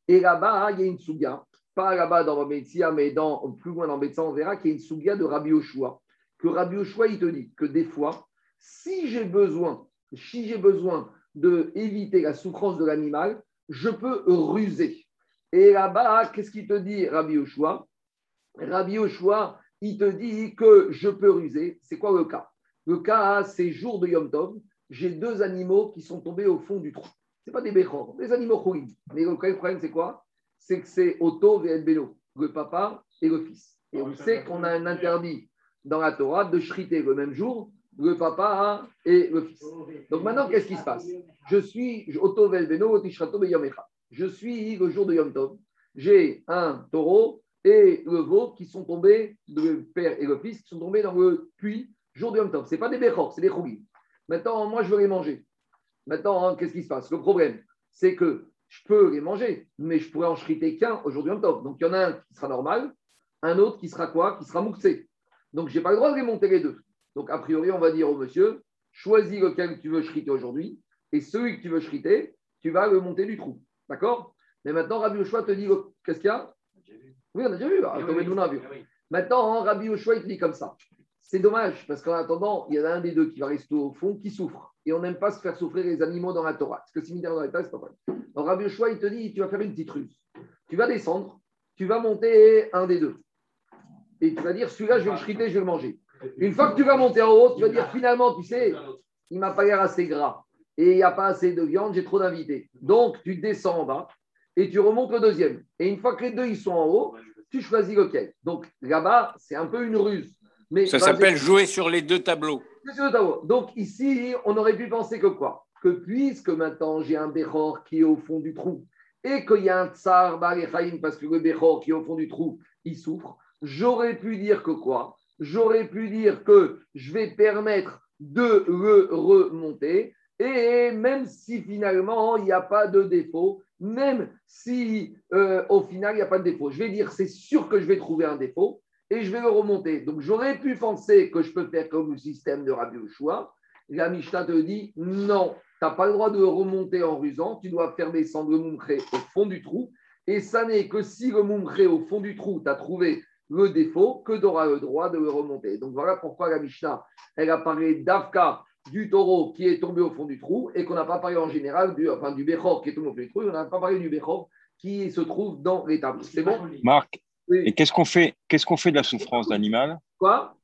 Et là-bas, il y a une souga, pas là-bas dans Baba Metsia, mais dans, plus loin dans Betsa, on verra qu'il y a une souga de Rabbi Yoshua, que Rabbi Oshua, il te dit que des fois, si j'ai besoin, si j'ai besoin de éviter la souffrance de l'animal, je peux ruser. Et là-bas, qu'est-ce qu'il te dit, Rabbi Oshua Rabbi Oshua, il te dit que je peux ruser. C'est quoi le cas? Le cas, c'est jour de Yom Tov. J'ai deux animaux qui sont tombés au fond du trou. Ce pas des béchors, des animaux chouïs. Mais le problème, c'est quoi? C'est que c'est Otto et Beno, le papa et le fils. Et on sait qu'on a un interdit dans la Torah de shriter le même jour le papa et le fils. Donc maintenant, qu'est-ce qui se passe? Je suis Otto Velbeno, Tishrato Beyamecha. Je suis le jour de Yom Tov. J'ai un taureau et le veau qui sont tombés, le père et le fils, qui sont tombés dans le puits jour de Yom Tov. Ce pas des béchors, c'est des chougis. Maintenant, moi, je veux les manger. Maintenant, hein, qu'est-ce qui se passe? Le problème, c'est que je peux les manger, mais je pourrais en shriter qu'un aujourd'hui Yom Tov. Donc, il y en a un qui sera normal, un autre qui sera quoi? Qui sera mouxé. Donc, je n'ai pas le droit de les monter les deux. Donc, a priori, on va dire au monsieur, choisis lequel tu veux shriter aujourd'hui, et celui que tu veux shriter, tu vas le monter du trou. D'accord? Mais maintenant, Rabbi Oshua te dit, qu'est-ce qu'il y a? Oui, on a déjà vu. Ah, vu. Maintenant, hein, Rabbi Oshua, il te dit comme ça. C'est dommage, parce qu'en attendant, il y en a un des deux qui va rester au fond, qui souffre. Et on n'aime pas se faire souffrir les animaux dans la Torah. Parce que si dans la Torah, c'est pas vrai. Donc Rabbi Oshua, il te dit, tu vas faire une petite ruse. Tu vas descendre, tu vas monter un des deux. Et tu vas dire, celui-là, je vais le shriter, je vais le manger. Une fois que tu vas monter en haut, tu vas dire, finalement, tu sais, il m'a pas l'air assez gras. Et il n'y a pas assez de viande, j'ai trop d'invités. Donc, tu descends en bas et tu remontes le deuxième. Et une fois que les deux, ils sont en haut, tu choisis lequel. Donc, là-bas, c'est un peu une ruse. Mais Ça s'appelle jouer sur les deux tableaux. Donc ici, on aurait pu penser que quoi? Que puisque maintenant j'ai un Bechor qui est au fond du trou et qu'il y a un Tsar Barechaim parce que le Bechor qui est au fond du trou, il souffre, j'aurais pu dire que quoi? J'aurais pu dire que je vais permettre de le remonter et même si finalement il n'y a pas de défaut, même si euh, au final il n'y a pas de défaut, je vais dire c'est sûr que je vais trouver un défaut, et je vais le remonter. Donc j'aurais pu penser que je peux faire comme le système de Rabbi Oshua. La Mishnah te dit non, tu n'as pas le droit de remonter en rusant, tu dois faire descendre le moumré au fond du trou. Et ça n'est que si le moumré au fond du trou, tu as trouvé le défaut, que tu auras le droit de le remonter. Donc voilà pourquoi la Mishnah, elle a parlé d'Avka du taureau qui est tombé au fond du trou et qu'on n'a pas parlé en général du, enfin, du Bechor qui est tombé au fond du trou, on n'a pas parlé du Bechor qui se trouve dans les tables. C'est bon? Marc, et qu'est-ce qu'on fait, qu'est-ce qu'on fait de la souffrance d'animal? Quoi?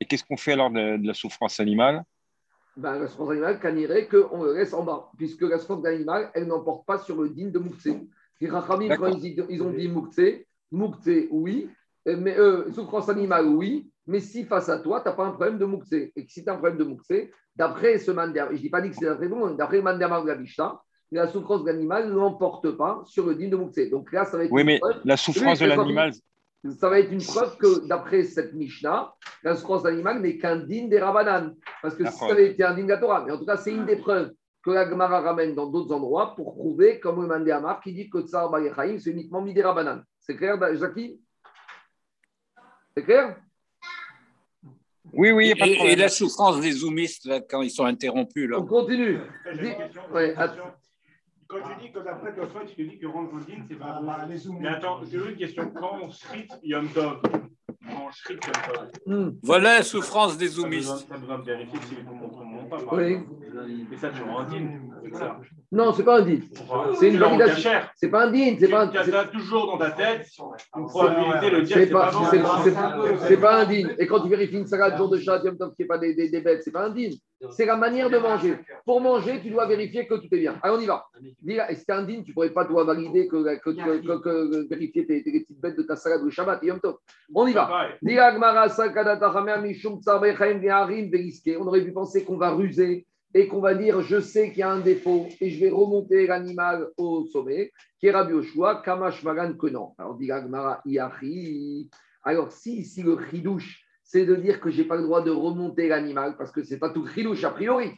Et qu'est-ce qu'on fait alors de, la souffrance animale? Ben, La souffrance animale, qu'on qu'on le laisse en bas, puisque la souffrance d'animal, elle n'emporte pas sur le digne de Moukse. Les Rachamim, quand ils, ont dit Moukse, Moukse, oui, mais euh, souffrance animale, oui, mais si face à toi, tu n'as pas un problème de Moukse, et que si tu as un problème de Moukse, d'après ce mandar, je ne dis pas dit que c'est d'après bon, d'après le mandar de la Mishnah, la souffrance de l'animal ne l'emporte pas sur le din de Moukse. Donc là, ça va être oui, mais la souffrance de l'animal. Ça va être une preuve que d'après cette Mishnah, la souffrance de l'animal n'est qu'un din des Rabanan. Parce que si ça avait été un din de la Torah, mais en tout cas, c'est une des preuves que la Gemara ramène dans d'autres endroits pour prouver, comme le Mandé Amar, qui dit que Tsar Bayechaim, c'est uniquement des Rabanan. C'est clair, Jackie? C'est clair? Oui, oui, il a pas de problème. Et, la souffrance des zoomistes, là, quand ils sont interrompus. Là. On continue. Ouais, quand tu dis que d'après le tu te dis que rendre c'est pas ah, les Mais attends, j'ai une question. Quand on shrit Yom Tov, Voilà la souffrance des zoomistes. Oui. Mais ça, tu rends un din Non, c'est pas un din. C'est une validation. C'est pas un din. C'est pas un. Tu as toujours dans ta tête c'est pas C'est pas un din. Et quand tu vérifies une salade jour de chat, qui n'est pas des, des, des bêtes, c'est pas un din. C'est la manière de manger. Pour manger, tu dois vérifier que tout est bien. Allez, on y va. Si c'est indigne, tu ne pourrais pas toi valider que, que, que, que vérifier tes, tes, petites bêtes de ta salade de Shabbat et Yom. On y va. On aurait pu penser qu'on va ruser et qu'on va dire je sais qu'il y a un défaut et je vais remonter l'animal au sommet, Rabbi Oshua, Kamash Magan non. Alors Alors si, si le chidouche, c'est de dire que je n'ai pas le droit de remonter l'animal parce que ce n'est pas tout chidouche a priori.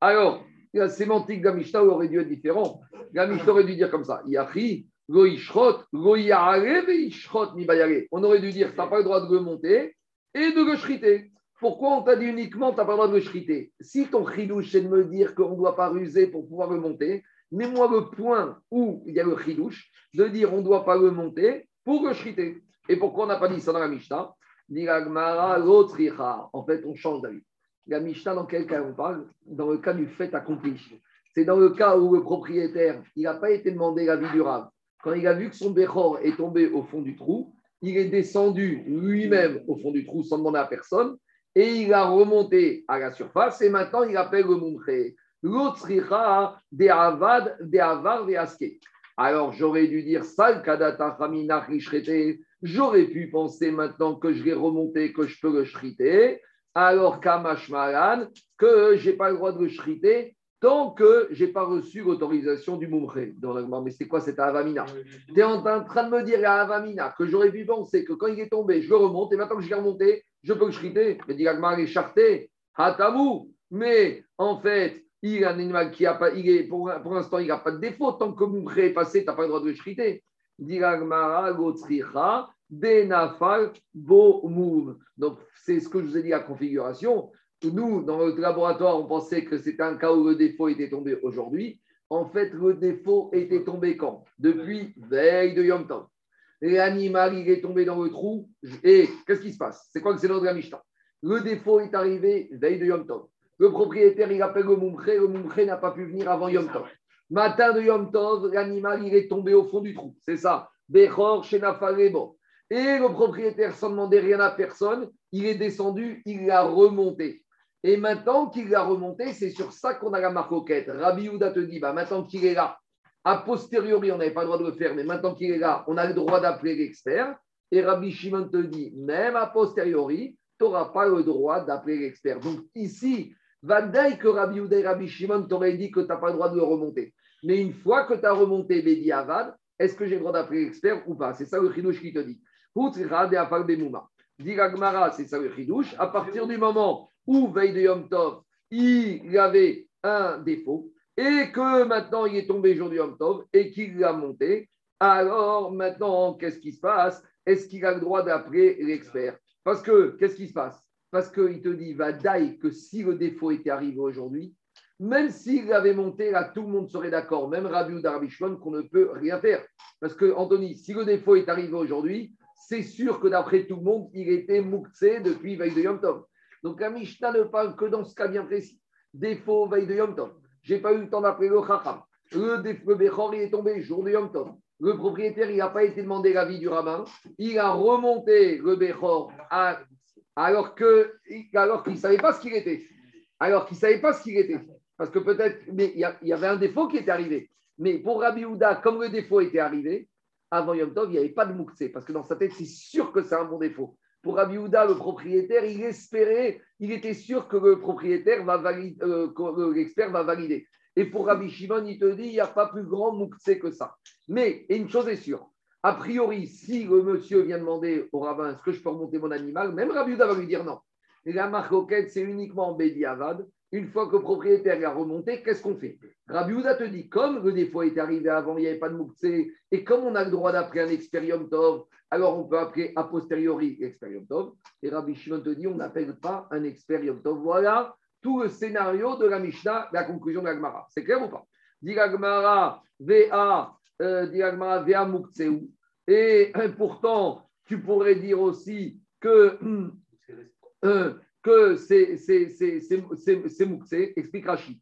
Alors, la sémantique de la aurait dû être différente. La aurait dû dire comme ça Yachi, On aurait dû dire Tu n'as pas le droit de le monter et de le. Pourquoi on t'a dit uniquement tu n'as pas le droit de le Si ton chidouche, c'est de me dire qu'on ne doit pas ruser pour pouvoir le monter, mets-moi le point où il y a le chidouche, de dire on ne doit pas le monter pour le. Et pourquoi on n'a pas dit ça dans la Mishnah? En fait, on change d'avis. La Mishnah, dans quel cas on parle? Dans le cas du fait accompli. C'est dans le cas où le propriétaire, il n'a pas été demandé l'avis du Rav. Quand il a vu que son Bechor est tombé au fond du trou, il est descendu lui-même au fond du trou sans demander à personne et il a remonté à la surface et maintenant il appelle le Mumche. L'autricha de Avad, de Avar, de Aske. Alors j'aurais dû dire Sal Kadata Chamina Rishrete. J'aurais pu penser maintenant que je l'ai remonté, que je peux le shriter. Alors Kamashmalan, que je n'ai pas le droit de le shriter tant que je n'ai pas reçu l'autorisation du. Donc, Mais c'est quoi cette Avamina? Tu es en train de me dire à Avamina que j'aurais pu penser que quand il est tombé, je le remonte et maintenant que je l'ai remonté, je peux le shriter. Mais dit est charté, Hatamu. Mais en fait, il est un animal qui a pas, il est, pour, pour l'instant, il n'a pas de défaut. Tant que Mumche est passé, tu n'as pas le droit de le shriter. Donc, c'est ce que je vous ai dit, la configuration. Nous, dans notre laboratoire, on pensait que c'était un cas où le défaut était tombé aujourd'hui. En fait, le défaut était tombé quand? Depuis veille de Yom Tov. L'animal, il est tombé dans le trou. Et qu'est-ce qui se passe? C'est quoi que c'est notre la Mishnah Le défaut est arrivé veille de Yom Tov. Le propriétaire, il appelle le Mumche. Le Mumche n'a pas pu venir avant Yom Tov. Matin de Yom Tov, l'animal, il est tombé au fond du trou. C'est ça. Bechor, Shenafalebo. Et le propriétaire, sans demander rien à personne, il est descendu, il l'a remonté. Et maintenant qu'il l'a remonté, c'est sur ça qu'on a la marcoquette. Rabbi Houda te dit, bah, maintenant qu'il est là, a posteriori, on n'avait pas le droit de le faire, mais maintenant qu'il est là, on a le droit d'appeler l'expert. Et Rabbi Shimon te dit, même a posteriori, tu n'auras pas le droit d'appeler l'expert. Donc ici, Vadaï que Rabbi Houda et Rabbi Shimon t'auraient dit que tu n'as pas le droit de le remonter. Mais une fois que tu as remonté Bedi Avad, est-ce que j'ai le droit d'appeler l'expert ou pas? C'est ça le chidouche qui te dit. C'est ça le chidouche. À partir du moment où, veille de Yom Tov, il avait un défaut et que maintenant il est tombé jour du Yom Tov et qu'il l'a monté, alors maintenant, qu'est-ce qui se passe? Est-ce qu'il a le droit d'appeler l'expert? Parce que, qu'est-ce qui se passe? Parce qu'il te dit, va que si le défaut était arrivé aujourd'hui, même s'il l'avait monté, là, tout le monde serait d'accord, même Rabbi ou Darbi qu'on ne peut rien faire. Parce que, Anthony, si le défaut est arrivé aujourd'hui, c'est sûr que d'après tout le monde, il était mouktsé depuis veille de Yom Tov. Donc la Mishnah ne parle que dans ce cas bien précis. Défaut veille de Yom Tov. Je n'ai pas eu le temps d'appeler le Chacham. Le, le Bechor, il est tombé jour de Yom Tov. Le propriétaire, il n'a pas été demandé l'avis du rabbin. Il a remonté le Bechor alors qu'il alors ne savait pas ce qu'il était. Alors qu'il ne savait pas ce qu'il était. Parce que peut-être, mais il y, avait un défaut qui était arrivé. Mais pour Rabbi Houda, comme le défaut était arrivé, avant Yom Tov, il n'y avait pas de mouktsé. Parce que dans sa tête, c'est sûr que c'est un bon défaut. Pour Rabbi Houda, le propriétaire, il espérait, il était sûr que le propriétaire va valider, euh, l'expert va valider. Et pour Rabbi Shimon, il te dit, il n'y a pas plus grand mouktsé que ça. Mais, et une chose est sûre, a priori, si le monsieur vient demander au rabbin, est-ce que je peux remonter mon animal, même Rabbi Houda va lui dire non. Et la marque c'est uniquement Bédi Avad. Une fois que le propriétaire a remonté, qu'est-ce qu'on fait? Rabbi Houda te dit, comme le défaut est arrivé avant, il n'y avait pas de mouktsé, et comme on a le droit d'appeler un expérium tov, alors on peut appeler a posteriori expérium tov. Et Rabbi Shimon te dit, on n'appelle pas un expérium tov. Voilà tout le scénario de la Mishnah, la conclusion de la Gemara. C'est clair ou pas? Dit la Gemara, VA, VA mouktseu. Et euh, pourtant, tu pourrais dire aussi que. Euh, que c'est Moukse, explique Rachid.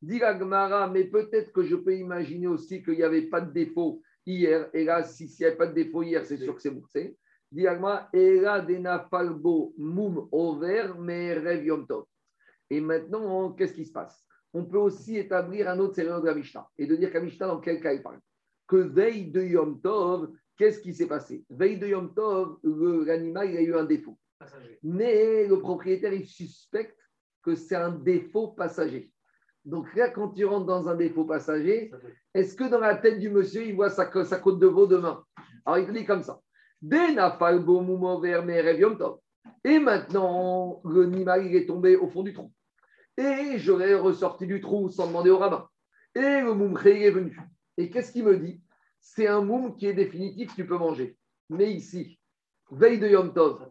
Dit la Gemara, mais peut-être que je peux imaginer aussi qu'il n'y avait pas de défaut hier. Et là, s'il n'y avait pas de défaut hier, c'est sûr que c'est Moukse. Dit la Gemara, Era Dena Falbo Moum Over Merev Yom Tov. Et maintenant, qu'est-ce qui se passe? On peut aussi établir un autre scénario de la Mishnah et de dire qu'à Mishnah, dans quel cas il parle? Que veille de Yom Tov, Qu'est-ce qui s'est passé? Veille de Yom Tov, l'animal, il a eu un défaut. Mais le propriétaire, il suspecte que c'est un défaut passager. Donc là, quand tu rentres dans un défaut passager, est-ce que dans la tête du monsieur, il voit sa, sa côte de veau demain? Alors il te dit comme ça. Et maintenant, l'animal, il est tombé au fond du trou. Et j'aurais ressorti du trou sans demander au rabbin. Et le moumré est venu. Et qu'est-ce qu'il me dit? C'est un moum qui est définitif, tu peux manger. Mais ici, veille de Yom Tov,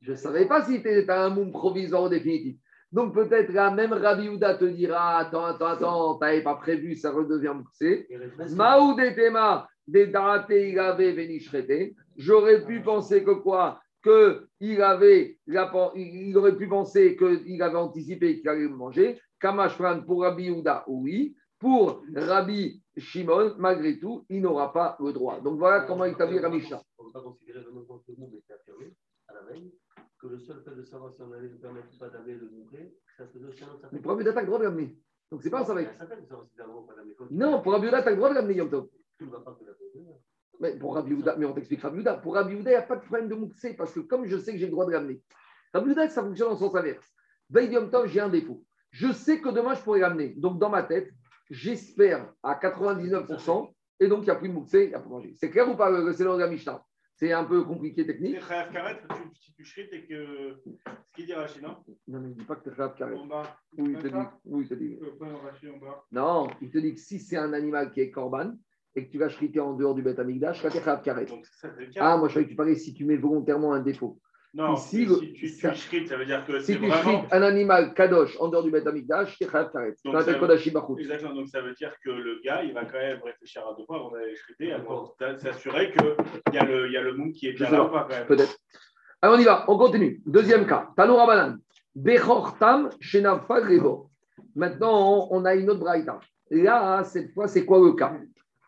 je ne savais pas si c'était un moum provisoire ou définitif. Donc peut-être la même Rabbi Houda te dira Attends, attends, attends, tu n'avais pas prévu, ça redevient moussé. Maoud et Tema, des Date Igave Venishrete. J'aurais pu penser que quoi? Que il avait, il aurait pu penser qu'il avait anticipé qu'il allait manger. Kamashran pour Rabbi Yehuda, oui. Pour Rabbi Shimon, malgré tout, il n'aura pas le droit. Donc voilà comment établir la Mishnah. On ne peut pas considérer que le était affirmé à la veille, que le seul fait de savoir si on allait nous permettre ou pas d'amener le montrer, ça se faisait aussi un certain Mais pour Rabbi Yehuda, tu as le droit de l'amener. Donc c'est pas un d'amener. Non, pour Rabbi Yehuda, tu as le droit de l'amener Yom Tov. Tu ne vas pas te la poser. Mais pour Rabbi Yehuda, mais on t'explique Rabbi Yehuda. Pour Rabbi Yehuda, il n'y a pas de problème de Mouxé parce que comme je sais que j'ai le droit de l'amener. Rabbi Yehuda, ça fonctionne en sens inverse. Veille Yom Tov, j'ai un défaut. Je sais que demain, je pourrais l'amener. Donc dans ma tête, j'espère à 99%, et donc il n'y a plus de Mouxé, il n'y a pas de manger. C'est clair ou pas le scénario de la Mishnah? C'est un peu compliqué technique. C'est Khayav Karet, tu- si tu shrit et que. Ce qu'il dit Rachid, non? Non, mais il ne dit pas que tu es carré. En bas. Oui, il te dit. D'accord Oui, il te dit. Bas. Non, il te dit que si c'est un animal qui est corban et que tu vas chriter en dehors du bête amigdash, c'est le cas. Ah, moi je savais que tu parlais si tu mets volontairement un défaut. Non, ici, si tu, ça- tu shrit, ça veut dire que Si tu vraiment. un animal kadosh en dehors du bête amigdash, tu es Donc, ça- bachut. Exactement, donc ça veut dire que le gars, il va quand même réfléchir à deux fois avant d'aller shriter, avant de s'assurer qu'il y a le, y a le monde qui est bien là pas. ou pas quand même. Peut-être. Allez, on y va, on continue. Deuxième cas. Tanoura Banan. Bechortam Shenafa Rebo. Maintenant, on a une autre braïta. Là, cette fois, c'est quoi le cas?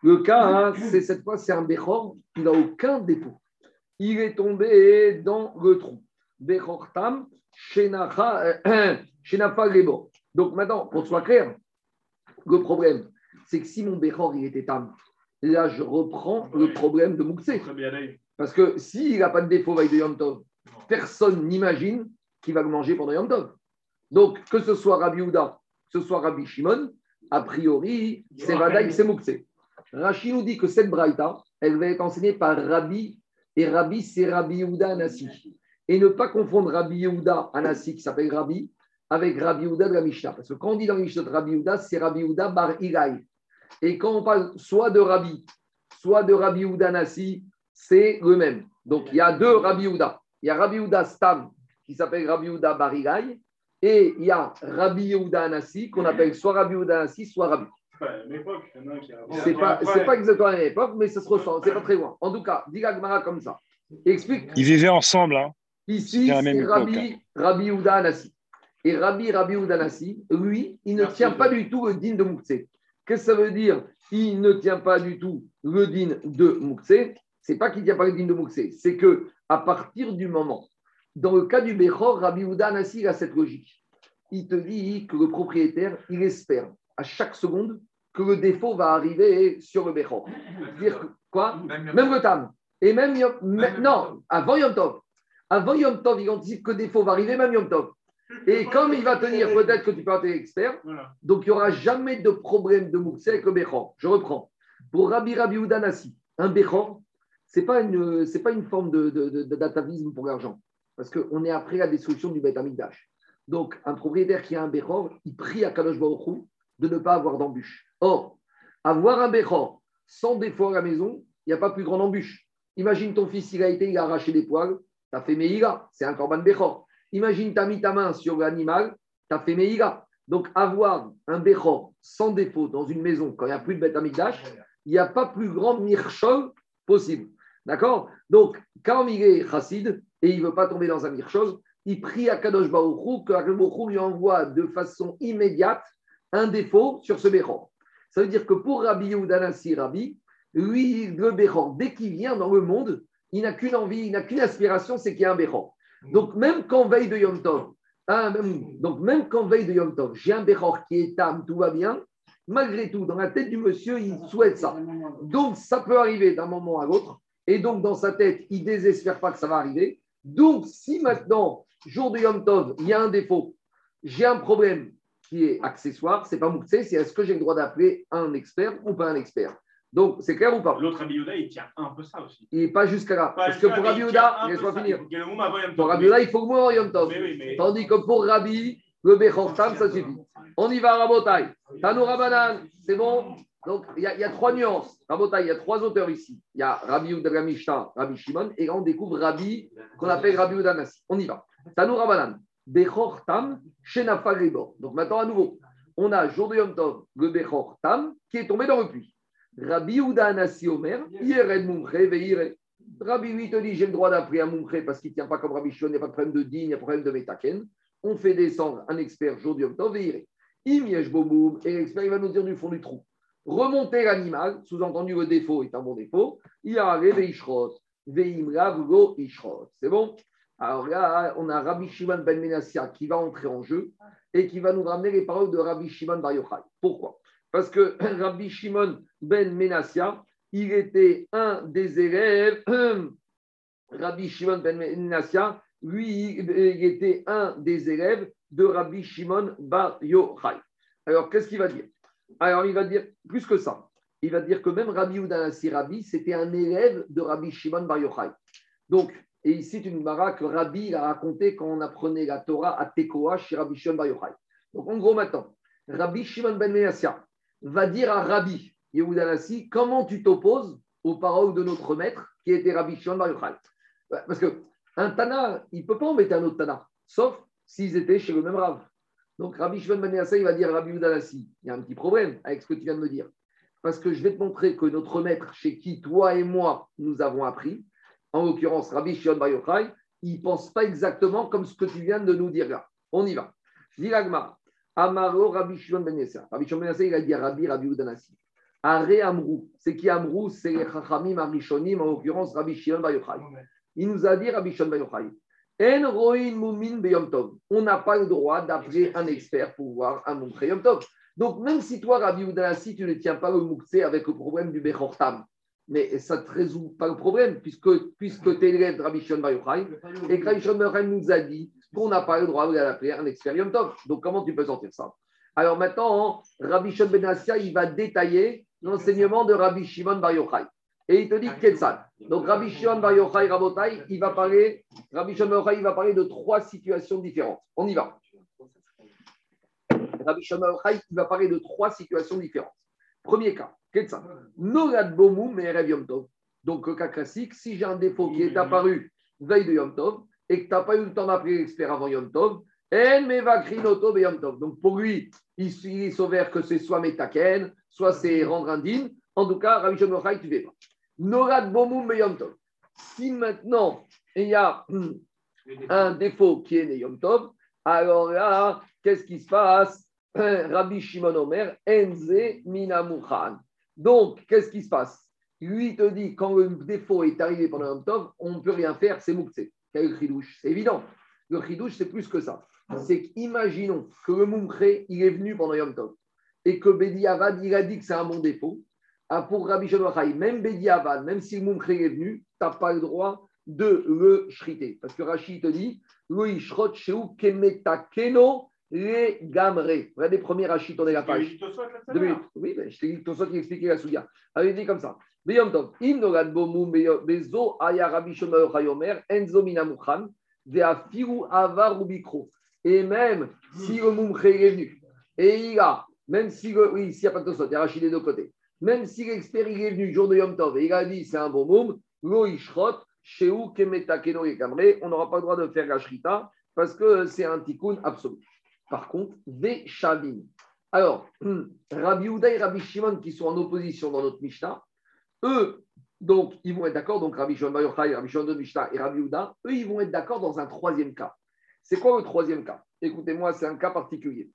Le cas, hein, c'est cette fois, c'est un Bechor qui n'a aucun défaut. Il est tombé dans le trou. Bechortam Shenafa Shenafa Rebo. Donc maintenant, pour soit clair, le problème, c'est que si mon Bechor, il était tam, là, je reprends le problème de Dave. Parce que s'il n'a pas de défaut veille de Yom Tov, personne n'imagine qu'il va le manger pendant Yom Tov. Donc, que ce soit Rabbi Houda, que ce soit Rabbi Shimon, a priori, c'est Vadaï, c'est Moukse. Rachid nous dit que cette braïta, elle va être enseignée par Rabbi, et Rabbi, c'est Rabbi Yehuda Anassi. Et ne pas confondre Rabbi Yehuda Anassi, qui s'appelle Rabbi, avec Rabbi Yehuda de la Mishnah. Parce que quand on dit dans la Mishnah de Rabbi Yehuda, c'est Rabbi Yehuda bar Ilaï. Et quand on parle soit de Rabbi, soit de Rabbi Yehuda Anassi, c'est le même. Donc, il y a deux Rabbi Yehuda. Il y a Rabbi Yehuda Stam, qui s'appelle Rabbi Yehuda Barigaï, et il y a Rabbi Yehuda Anassi, qu'on appelle soit Rabbi Yehuda Anassi, soit Rabbi. C'est pas. C'est pas, exactement à la même époque, mais ça se ressent, c'est pas très loin. En tout cas, dit Gagmara comme ça. Explique. Ils vivaient ensemble. Hein. Ici, c'est Rabbi, Rabbi Yehuda Anassi. Et Rabbi Rabbi Yehuda Anassi, lui, il ne Merci, tient pas du tout le din de Moukse. Qu'est-ce que ça veut dire? Il ne tient pas du tout le din de Moukse. C'est pas qu'il ne tient pas le din de Moukse, c'est que à partir du moment, dans le cas du Bechor, Rabbi Yehuda Anassi il a cette logique. Il te dit que le propriétaire, il espère à chaque seconde que le défaut va arriver sur le Bechor. Dire quoi? Même le Tam. Et même, Yom- Même non, avant Yom Tov. Avant Yom Tov, il anticipe que le défaut va arriver, même Yom Tov. Et comme il va tenir, peut-être que tu peux être expert, Voilà. donc il n'y aura jamais de problème de Moukse avec le Bechor. Je reprends. Pour Rabbi Rabbi Udanassi, un Bechor, ce n'est pas, une- c'est pas une forme de, de- de- d'atavisme pour l'argent. Parce qu'on est après la destruction du Beth Amikdash. Donc, un propriétaire qui a un Bechor, il prie à Kadosh Baruch Hu de ne pas avoir d'embûche. Or, avoir un Bechor sans défaut à la maison, il n'y a pas plus grande embûche. Imagine ton fils, il a été, il a arraché des poils, tu as fait Meïga, c'est un Korban Bechor. Imagine, tu as mis ta main sur l'animal, tu as fait Meïga. Donc, avoir un Bechor sans défaut dans une maison, quand il n'y a plus de Beth Amikdash, il n'y a pas plus grand mirchol possible. D'accord? Donc, quand il est chassid et il ne veut pas tomber dans un mirchol, il prie à Kadosh Baruch que Baruch lui envoie de façon immédiate un défaut sur ce Bechor. Ça veut dire que pour Rabbi Yehuda Rabbi, lui, le Bechor, dès qu'il vient dans le monde, il n'a qu'une envie, il n'a qu'une aspiration, c'est qu'il y a un Bechor. Donc, même quand veille de Yom Tov, hein, donc même quand veille de Yom Tov, j'ai un Bechor qui est tam, tout va bien, malgré tout, dans la tête du monsieur, il souhaite ça. Donc, ça peut arriver d'un moment à l'autre. Et donc, dans sa tête, il désespère pas que ça va arriver. Donc, si maintenant, jour de Yom Tov, il y a un défaut, j'ai un problème qui est accessoire, c'est pas Mouktsé, c'est est-ce que j'ai le droit d'appeler un expert ou pas un expert. Donc, c'est clair ou pas? L'autre Rabbi Yehuda, il tient un peu ça aussi. Il n'est pas jusqu'à là. Pas Parce que pour peu laisse-moi finir. Pour il faut le moins Yom Tov. Tandis que pour Rabbi, le Bechor Tam, ça suffit. On y va, Rabotai. Tano Rabanan, c'est bon? Donc, il y, a- il y a trois nuances. Rabotai, il y a trois auteurs ici. Il y a Rabbi Yehuda Rabbi Shimon, et là, on découvre Rabbi, qu'on appelle Rabbi Yehuda Nassi. On y va. Tano Rabanan. Bechor Tam. Donc, maintenant, à nouveau, on a jour de Yom Tov, le Bechor Tam, qui est tombé dans le puits. Rabbi Ouda Anassi Omer, Yered Mumche Veire. Rabbi lui te dit j'ai le droit d'appeler un Mumche parce qu'il ne tient pas comme Rabbi Shimon, il n'y a pas de problème de din, il n'y a pas de problème de Metaken. On fait descendre un expert jour du Yom Tov Veire. Im Yesh Bomoum, et l'expert il va nous dire du fond du trou. Remonter l'animal, sous-entendu le défaut est un bon défaut, il y a Veishrot, Veimra Vugo Ishrot. C'est bon? Alors là, on a Rabbi Shimon Ben Menassia qui va entrer en jeu et qui va nous ramener les paroles de Rabbi Shimon Bar Yochai. Pourquoi? Parce que Rabbi Shimon Ben Menassia, il était un des élèves, Rabbi Shimon Ben Menassia, lui, il était un des élèves de Rabbi Shimon Bar Yochai. Alors, qu'est-ce qu'il va dire? Alors, il va dire plus que ça. Il va dire que même Rabbi Udanassi Rabbi, c'était un élève de Rabbi Shimon Bar Yochai. Donc, et ici, une mara que Rabbi a raconté quand on apprenait la Torah à Tekoa chez Rabbi Shimon Bar Yochai. Donc, en gros, maintenant, Rabbi Shimon Ben Menassia va dire à Rabbi Yehuda Nassi comment tu t'opposes aux paroles de notre maître qui était Rabbi Shimon Bar Yochai? Parce que un Tana, il ne peut pas embêter un autre Tana, sauf s'ils étaient chez le même Rav. Donc Rabbi Shimon Ben Menassia, il va dire à Rabbi Yehuda Nassi il y a un petit problème avec ce que tu viens de me dire. Parce que je vais te montrer que notre maître, chez qui toi et moi nous avons appris, en l'occurrence Rabbi Shimon Bar Yochai, il ne pense pas exactement comme ce que tu viens de nous dire là. On y va. Dilagma, Amaro Rabbi Shimon Ben Yasser. Rabbi Shimon Ben Yasser, il a dit Rabbi Rabbi Udanasi. Are Amrou. C'est qui Amrou C'est Chachamim Arishonim, en l'occurrence Rabbi Shimon Bar Yochai. Il nous a dit Rabbi Shimon Bar Yochai. En roin mumin beyom tov. On n'a pas le droit d'appeler un expert pour voir un montré yom tov. Donc, même si toi, Rabbi Udanasi, tu ne tiens pas le moukse avec le problème du Bechortam, mais ça ne te résout pas le problème, puisque, puisque tu es élève de Rabbi Shimon Bar Yochai, et que Rabbi Shimon Bar nous a dit qu'on n'a pas le droit d'appeler un expert Yom Tov. Donc, comment tu peux sentir ça? Alors maintenant, Rabbi Shimon Ben Assia, il va détailler l'enseignement de Rabbi Shimon Bar Yochai. Et il te dit Quetzal. Donc, Rabbi Shimon Bar Yochai, Rabotai, il va parler, Rabbi Shimon Bar Yochai, il va parler de trois situations différentes. On y va. Rabbi Shimon Bar Yochai, il va parler de trois situations différentes. Premier cas, Donc, le cas classique, si j'ai un défaut qui est apparu veille de Yom Tov, et que tu n'as pas eu le temps d'appeler l'expert avant Yom Tov, donc pour lui, il, il s'avère que c'est soit Metaken, soit c'est rendre. En tout cas, Rabbi Shimon tu ne fais pas. Norad Bomum Yom Tov. Si maintenant il y a un défaut qui est né Yom Tov, alors là, qu'est-ce qui se passe? Rabbi Shimon Omer, Enze Minamuchan. Donc, qu'est-ce qui se passe? Lui, te dit, quand le défaut est arrivé pendant Yom Tov, on ne peut rien faire, c'est Moukse. Quel le chidouche C'est évident. Le chidouche, c'est plus que ça. C'est qu'imaginons que le Moumkré, il est venu pendant Yom Tov et que Bedi Avad, il a dit que c'est un bon défaut. Ah, pour Rabbi Shimon même Bedi Avad, même si le Moumkré est venu, tu n'as pas le droit de le shriter. Parce que Rachid te dit, le ishrot sheu kemeta keno le gamre. Regardez, premier Rachid, on est la page. Deux minutes. Oui, mais je t'ai dit Tosot qui expliquait la souya. Il dit comme ça. Beyom Tov, im nogad bomum bezo aya Rabbi Shimon Omer, enzo minamuchan, ve'afiru avar ubikro. Et même si le Moumkhé est venu, et il a, même si le, oui, s'il n'y a pas de Tosot, il y a Rachid des deux côtés, même si l'expert il est venu le jour de Yom Tov et il a dit c'est un bon moum, lo ishrot, sheu kemeta keno et kamre, on n'aura pas le droit de faire la shrita parce que c'est un tikkun absolu. Par contre, ve shavim. Alors, Rabbi Houda et Rabbi Shimon qui sont en opposition dans notre Mishnah, eux, donc, ils vont être d'accord, donc Rabbi Shimon Bar Rabbi Shimon de Mishnah et Rabbi Houda, eux, ils vont être d'accord dans un troisième cas. C'est quoi le troisième cas? Écoutez-moi, c'est un cas particulier.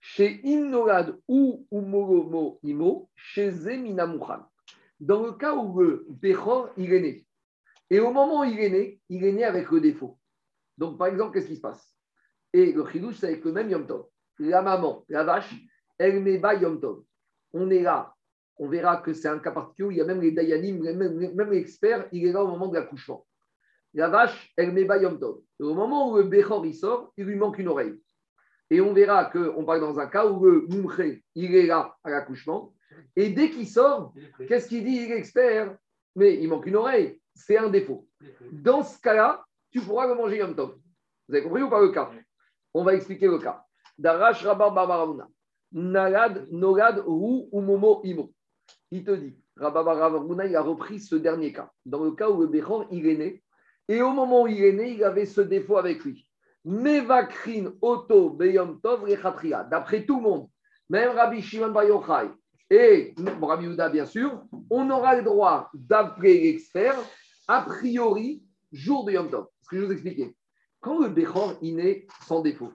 Chez Imnolad ou Umoromo Imo, chez Zeminamuchan. Dans le cas où le Bechor, il est né. Et au moment où il est né, il est né avec le défaut. Donc, par exemple, qu'est-ce qui se passe? Et le chidouche, c'est avec le même Yom Tov. La maman, la vache, elle met bas Yom Tov. On est là. On verra que c'est un cas particulier. Il y a même les Dayanim, même, même l'expert, il est là au moment de l'accouchement. La vache, elle met bas Yom Tov. Et au moment où le Bechor il sort, il lui manque une oreille. Et on verra qu'on parle dans un cas où le Moumré, il est là à l'accouchement. Et dès qu'il sort, qu'est-ce qu'il dit Il est expert, mais il manque une oreille. C'est un défaut. Dans ce cas-là, tu pourras le manger Yom Tov. Vous avez compris ou pas le cas? On va expliquer le cas. Darash Rabar Barbaramuna. Nalad, Nogad, Rou ou Imo. Il te dit, Rabar Barbaramuna, il a repris ce dernier cas. Dans le cas où le Bechor, il est né. Et au moment où il est né, il avait ce défaut avec lui. Mevakrin Oto Beyom Tov Rechatria. D'après tout le monde, même Rabbi Shimon Bar Yochai Et Rabbi Yehuda, bien sûr, on aura le droit d'appeler l'expert a priori jour de Yom Tov. Ce que je vous expliquer. Quand le Bechor, il naît sans défaut,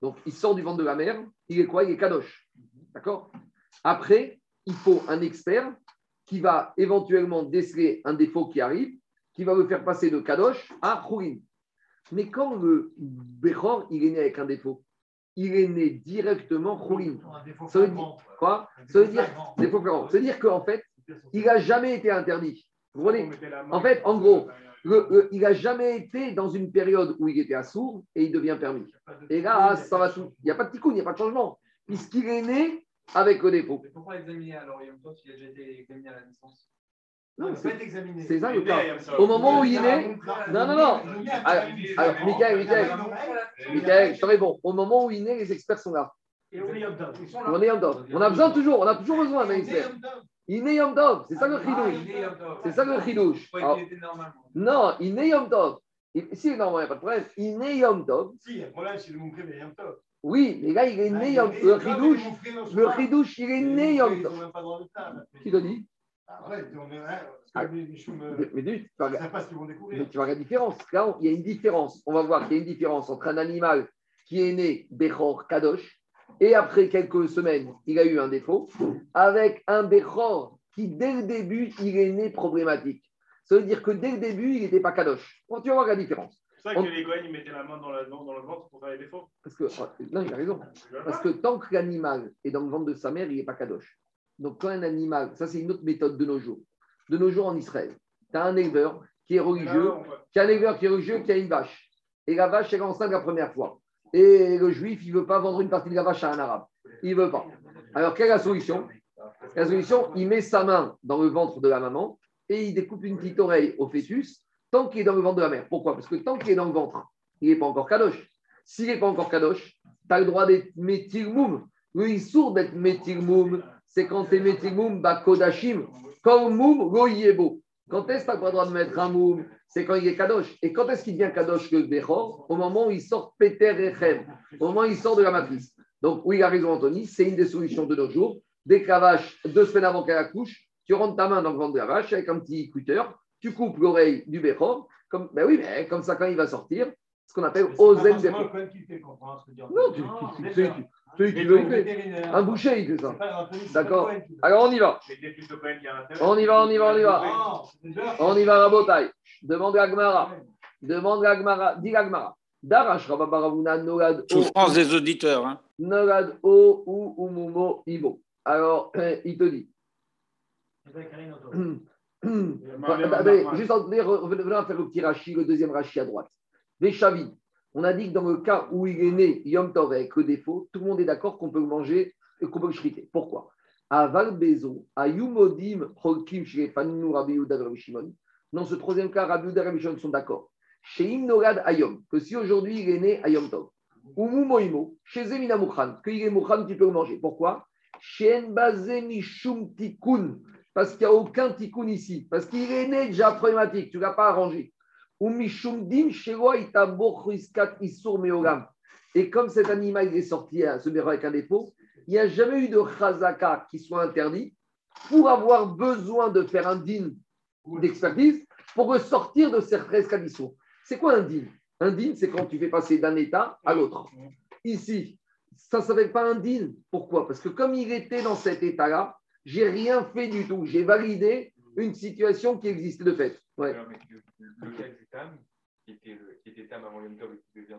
donc il sort du ventre de la mère, il est quoi? Il est Kadosh. D'accord? Après, il faut un expert qui va éventuellement déceler un défaut qui arrive, qui va le faire passer de Kadosh à Khourin. Mais quand le Bechor, il est né avec un défaut, il est né directement Khourin. Ça veut dire quoi Ça veut dire défaut. Ça veut dire qu'en fait, il n'a jamais été interdit. Vous voyez En fait, en gros, le- le- il n'a jamais été dans une période où il était assourd et il devient permis. Et là, ça va tout. Il n'y a pas de tikkun, il n'y a pas de changement, puisqu'il est né avec le défaut. Mais pourquoi examiner alors s'il a déjà été examiné à la naissance? Non, Il c'est- va être examiné. C'est ça le Il cas. Au moment où il est né, non, non, non. Alors, Michael, Michael, Michael, je te réponds. Au moment où il est né, les experts sont là. Et on est. On a besoin toujours, on a toujours besoin d'un expert. Il est né Yom Tov, c'est ça le chidouche. il Tov. C'est ça le chidouche. Il. Non, il est né Yom Tov. Il- Si, non, il n'y a pas de problème. Il est né Yom Tov. Si, le problème, c'est le Moumkré, mais Yom Tov. Oui, mais là, il est né Yom Le chidouche, le chidouche, il est né Yom Tov. Qui te dit? Ah ouais, on est. Ah. Me. Mais, tu, vas regarder la différence. Là, il y a une différence. On va voir qu'il y a une différence entre un animal qui est né Bechor Kadosh et après quelques semaines, il a eu un défaut, avec un Bechor qui, dès le début, il est né problématique. Ça veut dire que dès le début, il n'était pas Kadosh. Bon, tu vas voir la différence. C'est ça que les Goïs, ils mettaient la main dans, la- dans- dans le ventre pour faire les défauts. Parce que, non, il a raison. Parce que tant que l'animal est dans le ventre de sa mère, il n'est pas kadosh. Donc quand un animal, ça c'est une autre méthode de nos jours. De nos jours en Israël, tu as un éleveur qui est religieux, qui a un éleveur qui est religieux, qui a une vache. Et la vache, elle est enceinte la première fois. Et le juif, il ne veut pas vendre une partie de la vache à un arabe. Il ne veut pas. Alors quelle est la solution? La solution, il met sa main dans le ventre de la maman et il découpe une petite oreille au fœtus tant qu'il est dans le ventre de la mère. Pourquoi? Parce que tant qu'il est dans le ventre, il n'est pas encore kadosh. S'il n'est pas encore kadosh, tu as le droit d'être metirmoum. Le issour d'être metirmoum, c'est quand tu es bah kodashim, comme moum, lo yebo. Quand est-ce que tu pas le droit de mettre un moum? C'est quand il est kadosh. Et quand est-ce qu'il devient kadosh le bechor? Au moment où il sort Peter Rechem, au moment où il sort de la matrice. Donc, oui, il a raison, Anthony, c'est une des solutions de nos jours. Dès que la vache, deux semaines avant qu'elle accouche, tu rentres ta main dans le ventre de la vache avec un petit cutter, tu coupes l'oreille du bechor. Comme, ben oui, mais comme ça, quand il va sortir, ce qu'on appelle ozen bechor. Non, tu, tu, tu, celui, qui- celui qui veut. Un boucher, il fait ça. D'accord. Alors, on y va. On y va, on y va, on y va. On y va, Rabotai. Demande à Gmara. Demande à Gmara. Dis à Gmara. Darash Rababaravuna Nogad O. Souffrance des auditeurs. Hein. Nogad O ou Umumo Ivo. Alors, il te dit. Attendez, juste en venons faire le petit Rashi, le deuxième Rashi à droite. Veshavi. On a dit que dans le cas où il est né Yom Tov avec le défaut, tout le monde est d'accord qu'on peut le manger et qu'on peut le shriter. Pourquoi Aval Bezo, Ayumodim, Holkim, Shirefanu, Rabbi. Dans ce troisième cas, Rabbi Shimon sont d'accord. Chez Imnogad Ayom, que si aujourd'hui il est né à Yom Tov, ou chez Zemina Mukhan, qu'il est Mukhan, tu peux le manger. Pourquoi? Chez Mishum Tikkun, parce qu'il n'y a aucun tikkun ici, parce qu'il est né déjà problématique, tu ne l'as pas arrangé. Et comme cet animal est sorti à ce avec un défaut, il n'y a jamais eu de chazaka qui soit interdit pour avoir besoin de faire un din d'expertise pour sortir de cette rescadisson. C'est quoi un din? Un din, c'est quand tu fais passer d'un état à l'autre. Ici, ça ne s'appelle pas un din. Pourquoi? Parce que comme il était dans cet état-là, j'ai rien fait du tout. J'ai validé une situation qui existait de fait. Ouais. Alors, mais le, le cas du Tam, qui était, le, qui était Tam avant Yom Tov et qui devient.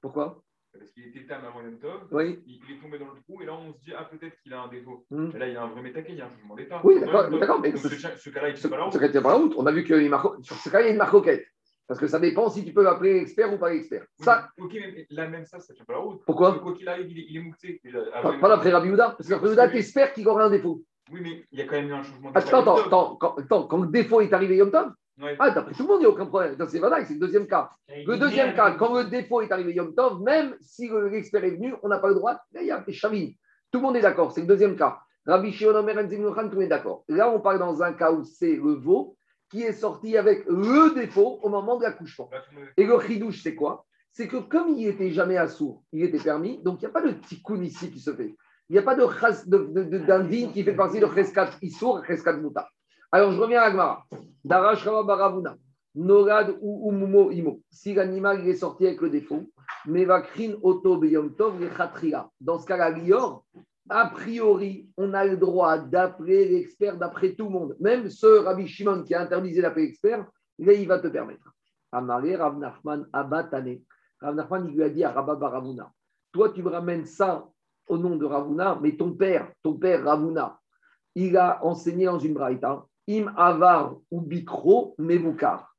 Pourquoi? Parce qu'il était Tam avant Yom Tov, Oui. il, il est tombé dans le trou et là on se dit, ah peut-être qu'il a un défaut. Hmm. Et là il y a un vrai métaquet, il y a un changement d'état. Oui, d'accord, mais ce- ce, ce cas-là, il tient pas la route. ce cas tient pas la route. On a vu une marque- sur ce cas, il y a une marcoquette. Parce que ça dépend si tu peux l'appeler expert ou pas expert. Ça, ok, mais là même ça, ça tient pas la route. Pourquoi? Que Quoi qu'il arrive, il est, il est mouxé. pas, pas d'après Rabbi Houda, parce que Rabbi Houda, t'espères qu'il aura un défaut. Oui, mais il y a quand même eu un changement d'état. Attends, attends, attends, quand, attends, quand le défaut est arrivé Yom Tov, Ouais. ah, d'après tout le monde, il n'y a aucun problème. C'est Vadaï, c'est le deuxième cas. Le deuxième cas, quand le défaut est arrivé Yom Tov, même si le- l'expert est venu, on n'a pas le droit. Là, il y a des chavines. Tout le monde est d'accord, c'est le deuxième cas. Rabbi Shimon Omer Ben tout le monde est d'accord. Là, on parle dans un cas où c'est le veau qui est sorti avec le défaut au moment de l'accouchement. Monde- Et le chidouche, c'est quoi? C'est que comme il n'était jamais assourd, il était permis, donc il n'y a pas de tikkun ici qui se fait. Il n'y a pas d'un din qui fait partie de Cheskat Issour, Cheskat Muta. Alors, je reviens à Agmara. Darash Baravuna, Norad ou Umumo Imo. Si l'animal est sorti avec le défaut, Mevakrin Oto Beyom Tov. Dans ce cas-là, Lior, a priori, on a le droit d'appeler l'expert d'après tout le monde. Même ce Rabbi Shimon qui a interdit d'appeler l'expert, il va te permettre. Amaré Rav Nachman Abatane. Rav Nachman, il lui a dit à Rabba Baravuna, toi, tu me ramènes ça au nom de Ravuna, mais ton père, ton père Ravuna, il a enseigné dans une Im Avar ou Bikro Mevukar.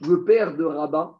Le père de Rabba,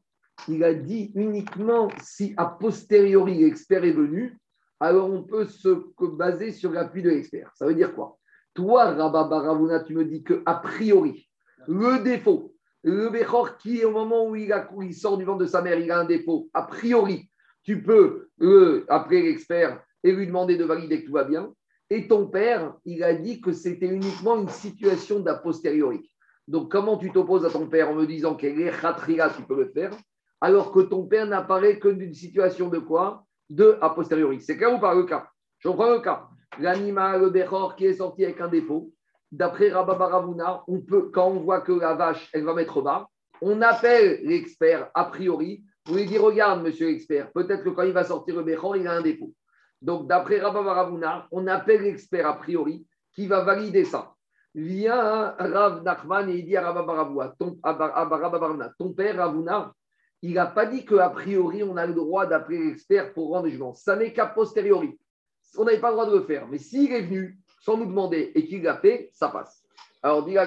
il a dit uniquement si a posteriori l'expert est venu, alors on peut se baser sur l'appui de l'expert. Ça veut dire quoi? Toi, Rabba Baravuna, tu me dis que a priori, le défaut, le Bechor qui, au moment où il, a- sort du ventre de sa mère, il a un défaut, a priori, tu peux euh, appeler l'expert et lui demander de valider que tout va bien. Et ton père, il a dit que c'était uniquement une situation d'a posteriori. Donc, comment tu t'opposes à ton père en me disant qu'elle est khatriya, tu peux le faire, alors que ton père n'apparaît que d'une situation de quoi? De a posteriori. C'est clair ou pas le cas? Je reprends le cas. L'animal, le Bechor qui est sorti avec un défaut, d'après Rabba Baravuna, on peut, quand on voit que la vache, elle va mettre bas, on appelle l'expert a priori pour lui dire Regarde, monsieur l'expert, peut-être que quand il va sortir le Bechor, il a un défaut. Donc, d'après Rabba Baravuna, on appelle l'expert a priori qui va valider ça. Vient Rav Nachman et il dit à Rabba Baravuna, ton, père Ravuna, il n'a pas dit qu'a priori, on a le droit d'appeler l'expert pour rendre jugement. Ça n'est qu'à posteriori. On n'avait pas le droit de le faire. Mais s'il est venu sans nous demander et qu'il l'a fait, ça passe. Alors, dit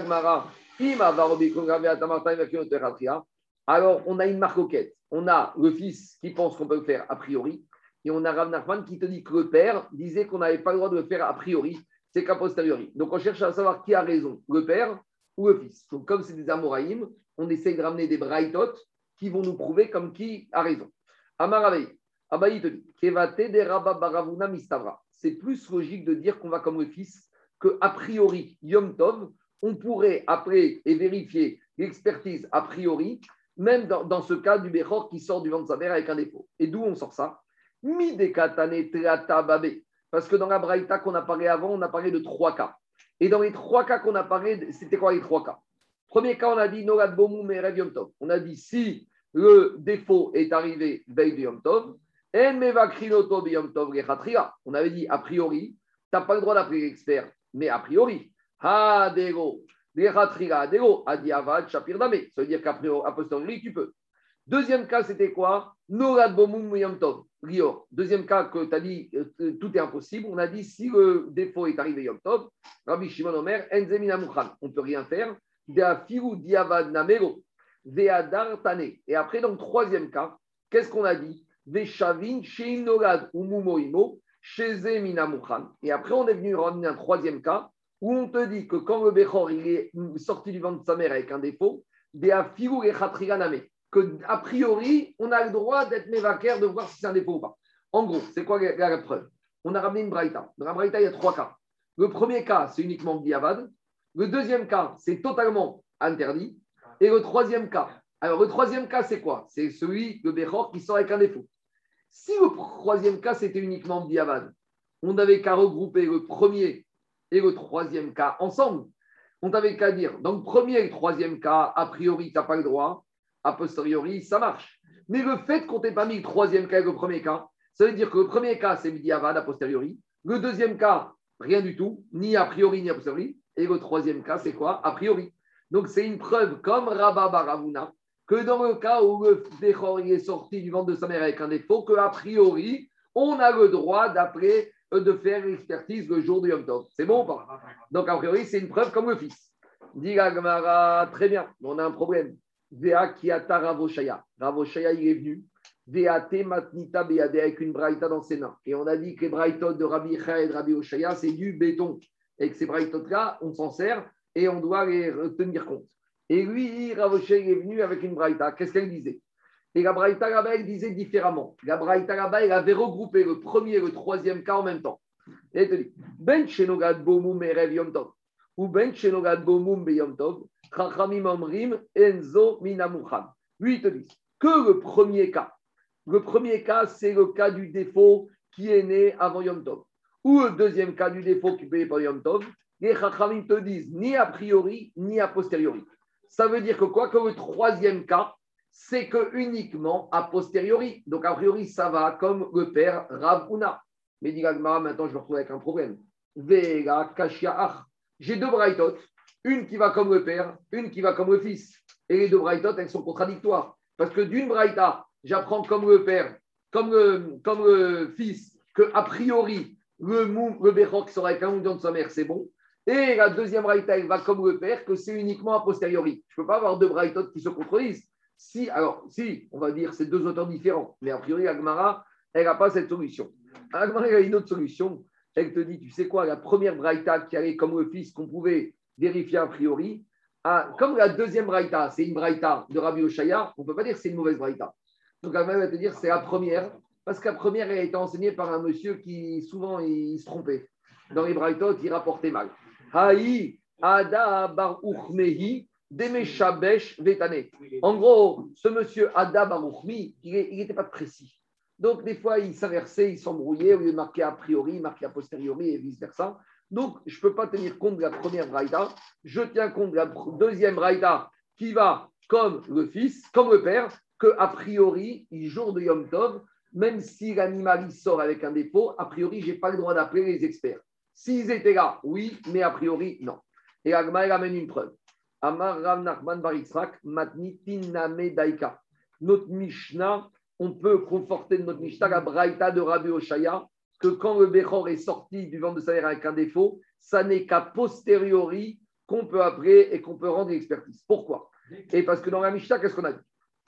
alors on a une marcoquette. On a le fils qui pense qu'on peut le faire a priori, et on a Rav Nachman qui te dit que le père disait qu'on n'avait pas le droit de le faire a priori, c'est qu'a posteriori. Donc on cherche à savoir qui a raison, le père ou le fils. Donc comme c'est des Amoraïm, on essaie de ramener des Braithot qui vont nous prouver comme qui a raison. Amaravei, Abaï te dit, Kevate de Baravuna Mistavra. C'est plus logique de dire qu'on va comme le fils, que priori, Yom Tov, on pourrait appeler et vérifier l'expertise a priori, même dans, ce cas du Bechor qui sort du ventre de sa mère avec un défaut. Et d'où on sort ça? Parce que dans la Braïta qu'on a parlé avant, on a parlé de trois cas. Et dans les trois cas qu'on a parlé, c'était quoi les trois cas? Premier cas, on a dit Norad Bomu Merev Yom Tov. On a dit si le défaut est arrivé veille de Yom Tov. On avait dit a priori, tu n'as pas le droit d'appeler l'expert, mais a priori, Ha Dego, Rechatria Dego, Adiavad Shapir Dame. Ça veut dire qu'à priori, a posteriori, tu peux. Deuxième cas, c'était quoi? Norad Bomum Yom. Rior. Deuxième cas que tu as dit euh, tout est impossible. On a dit si le défaut est arrivé Yom Tov, Rabbi Shimon Omer, Enzemina Mukhan. On ne peut rien faire. Deafiru Diavad Namero. Veadar Tane. Et après, dans le troisième cas, qu'est-ce qu'on a dit? Veshavin Shein Norad Umumoimo. Sheze Mina Mukhan. Et après, on est venu ramener un troisième cas où on te dit que quand le Bechor il est sorti du ventre de sa mère avec un défaut, Deafiru Rechatria Name que a priori, on a le droit d'être mévacaire, de voir si c'est un défaut ou pas. En gros, c'est quoi la preuve? On a ramené une braïta. Dans la braïta, il y a trois cas. Le premier cas, c'est uniquement diavad. Le deuxième cas, c'est totalement interdit. Et le troisième cas, alors le troisième cas, c'est quoi? C'est celui de Bechor qui sort avec un défaut. Si le troisième cas, c'était uniquement diavad, on n'avait qu'à regrouper le premier et le troisième cas ensemble. On n'avait qu'à dire, dans le premier et le troisième cas, a priori, tu n'as pas le droit a posteriori, ça marche. Mais le fait qu'on t'ait pas mis le troisième cas et le premier cas, ça veut dire que le premier cas, c'est Midiavad a posteriori. Le deuxième cas, rien du tout, ni a priori, ni a posteriori. Et le troisième cas, c'est quoi? A priori. Donc, c'est une preuve, comme Rabba Baravuna, que dans le cas où le est sorti du ventre de sa mère avec un défaut, qu'a priori, on a le droit d'appeler, euh, de faire l'expertise le jour du Yom Tov. C'est bon ou pas? Donc, a priori, c'est une preuve comme le fils. Dit la Gemara, très bien, on a un problème. Vea kiata Ravoshaya. Ravoshaya, il est venu. Veate matnita beade avec une braïta dans ses mains. Et on a dit que les braïtotes de Rabbi Icha et de Rabbi Oshaya, c'est du béton. Et que ces braïtotes-là, on s'en sert et on doit les tenir compte. Et lui, Ravoshaya, il est venu avec une braïta. Qu'est-ce qu'elle disait? Et la braïta là-bas, elle disait différemment. La braïta là-bas, avait regroupé le premier et le troisième cas en même temps. Et elle te dit Ben shenogad bomum erev yom tov. Ou ben shenogad bomum beyom tov. Enzo. Lui, il te dit que le premier cas. Le premier cas, c'est le cas du défaut qui est né avant Yom Tov. Ou le deuxième cas du défaut qui paye par Yom Tov, les Chachamim te disent ni a priori, ni a posteriori. Ça veut dire que quoi Que le troisième cas, c'est que uniquement a posteriori. Donc a priori, ça va comme le père Rav Una. Mais dit maintenant je me retrouve avec un problème. Vega Kashiach. J'ai deux braïtot, une qui va comme le père, une qui va comme le fils. Et les deux braïtot, elles sont contradictoires. Parce que d'une braïta, j'apprends comme le père, comme le, fils, que a priori, le, mou, sera avec un million de sa mère, c'est bon. Et la deuxième braïta, elle va comme le père, que c'est uniquement a posteriori. Je ne peux pas avoir deux braïtot qui se contredisent. Si, alors, si, on va dire, c'est deux auteurs différents, mais a priori, Agmara, elle n'a pas cette solution. Agmara, elle a une autre solution. Elle te dit, tu sais quoi, la première braïta qui allait comme le fils, qu'on pouvait vérifier a priori, comme la deuxième braïta, c'est une braïta de Rabbi Oshaya, on ne peut pas dire que c'est une mauvaise braïta. Donc, Agmara va te dire, c'est la première, parce que la première, elle a été enseignée par un monsieur qui, souvent, il se trompait. Dans les braïtotes, il rapportait mal. Haï, Ada, Bar Uchmehi, Demeshabesh Vetane. En gros, ce monsieur Ada Baruchmi, il n'était pas précis. Donc, des fois, il s'inversait, il s'embrouillait, au lieu de marquer a priori, il marquait a posteriori et vice-versa. Donc, je ne peux pas tenir compte de la première braïda. Je tiens compte de la deuxième braïda qui va comme le fils, comme le père, que a priori, il jour de Yom Tov, même si l'animal sort avec un défaut, a priori, je n'ai pas le droit d'appeler les experts. S'ils étaient là, oui, mais a priori, non. Et Agma, il une preuve. Amar Rav Nachman Baritzrak, Name Daika. Notre Mishnah, on peut conforter notre Mishnah la Braïta de Rabbi Oshaya, que quand le Bechor est sorti du ventre de sa mère avec un défaut, ça n'est qu'à posteriori qu'on peut appeler et qu'on peut rendre l'expertise. Pourquoi? Et parce que dans la Mishnah, qu'est-ce qu'on a dit?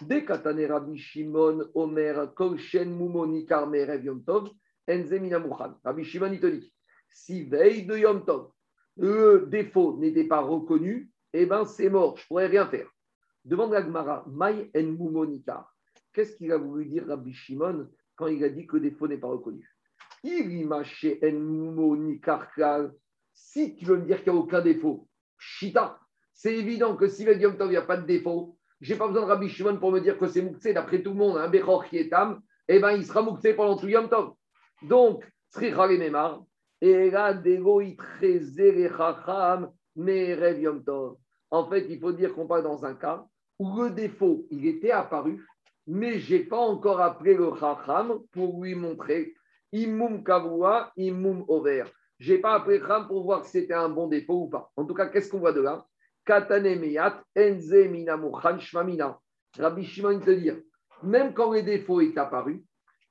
Dès Rabbi Shimon, Omer, Kolshen, Mumoni, Karme, Rev Yom Tov, Enze Minamuchan. Rabbi Shimon, il te dit si veille de Yom Tov, le défaut n'était pas reconnu, eh bien c'est mort, je ne pourrais rien faire. Demande la Gemara, Mai en Mumonikar. Qu'est-ce qu'il a voulu dire Rabbi Shimon quand il a dit que le défaut n'est pas reconnu? Si tu veux me dire qu'il n'y a aucun défaut, Shita, c'est évident que si de Yom Tov, il n'y a pas de défaut, je n'ai pas besoin de Rabbi Shimon pour me dire que c'est Mouktsé, d'après tout le monde, un Bechor qui est Tam, eh bien il sera Mouktsé pendant tout Yom Tov. Donc, Sricha Memar, et là, en fait, il faut dire qu'on parle dans un cas où le défaut, il était apparu, mais je n'ai pas encore appelé le Chacham pour lui montrer Imum Kavua, Imum Over. Je n'ai pas appelé Chacham pour voir si c'était un bon défaut ou pas. En tout cas, qu'est-ce qu'on voit de là? Katane Meyat, Enze Minamuchan Shmamina. Rabbi Shimon te dire, même quand le défaut est apparu,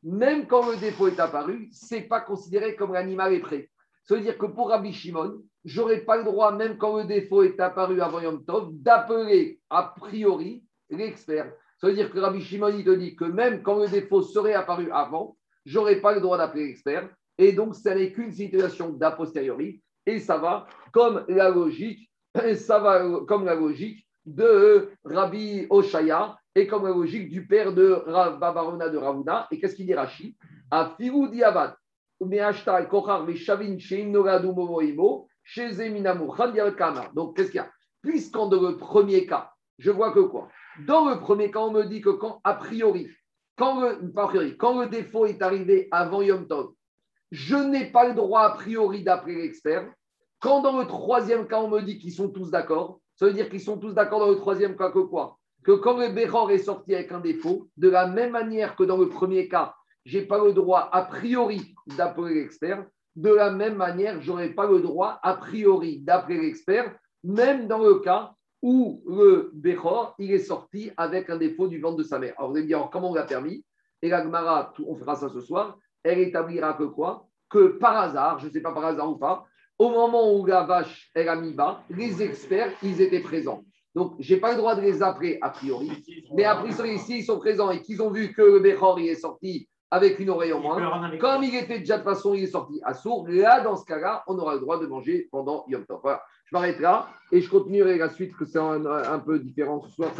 même quand le défaut est apparu, ce n'est pas considéré comme l'animal est prêt. Ça veut dire que pour Rabbi Shimon, je n'aurais pas le droit, même quand le défaut est apparu avant Yom Tov, d'appeler a priori l'expert. Ça veut dire que Rabbi Shimon, il te dit que même quand le défaut serait apparu avant, je n'aurais pas le droit d'appeler l'expert. Et donc, ça n'est qu'une situation d'a posteriori. Et ça va comme la logique, ça va comme la logique de Rabbi Oshaya et comme la logique du père de Rav Babarona de Ravuna. Et qu'est-ce qu'il dit Rashi? À Firu Diavad, donc, qu'est-ce qu'il y a? Puisqu'en dans le premier cas, je vois que quoi? Dans le premier cas, on me dit que quand, a priori, quand le, défaut est arrivé avant Yom Tov, je n'ai pas le droit a priori d'appeler l'expert. Quand dans le troisième cas, on me dit qu'ils sont tous d'accord, ça veut dire qu'ils sont tous d'accord dans le troisième cas que quoi? Que quand le Béhor est sorti avec un défaut, de la même manière que dans le premier cas, je n'ai pas le droit a priori d'appeler l'expert. De la même manière, je n'aurai pas le droit a priori d'appeler l'expert, même dans le cas où le Bechor, il est sorti avec un défaut du ventre de sa mère. Alors vous allez me dire, comment on l'a permis? Et la Gemara, on fera ça ce soir, elle établira que quoi? Que par hasard, je ne sais pas par hasard ou pas, au moment où la vache, elle a mis bas, les experts, ils étaient présents. Donc, je n'ai pas le droit de les appeler a priori. Mais a priori, ici, ils sont présents et qu'ils ont vu que le Bechor, il est sorti avec une oreille en moins. Comme il était déjà de façon, il est sorti à sourd. Là, dans ce cas-là, on aura le droit de manger pendant Yom Tov. Voilà. Je m'arrête là et je continuerai la suite, que c'est un, peu différent ce soir.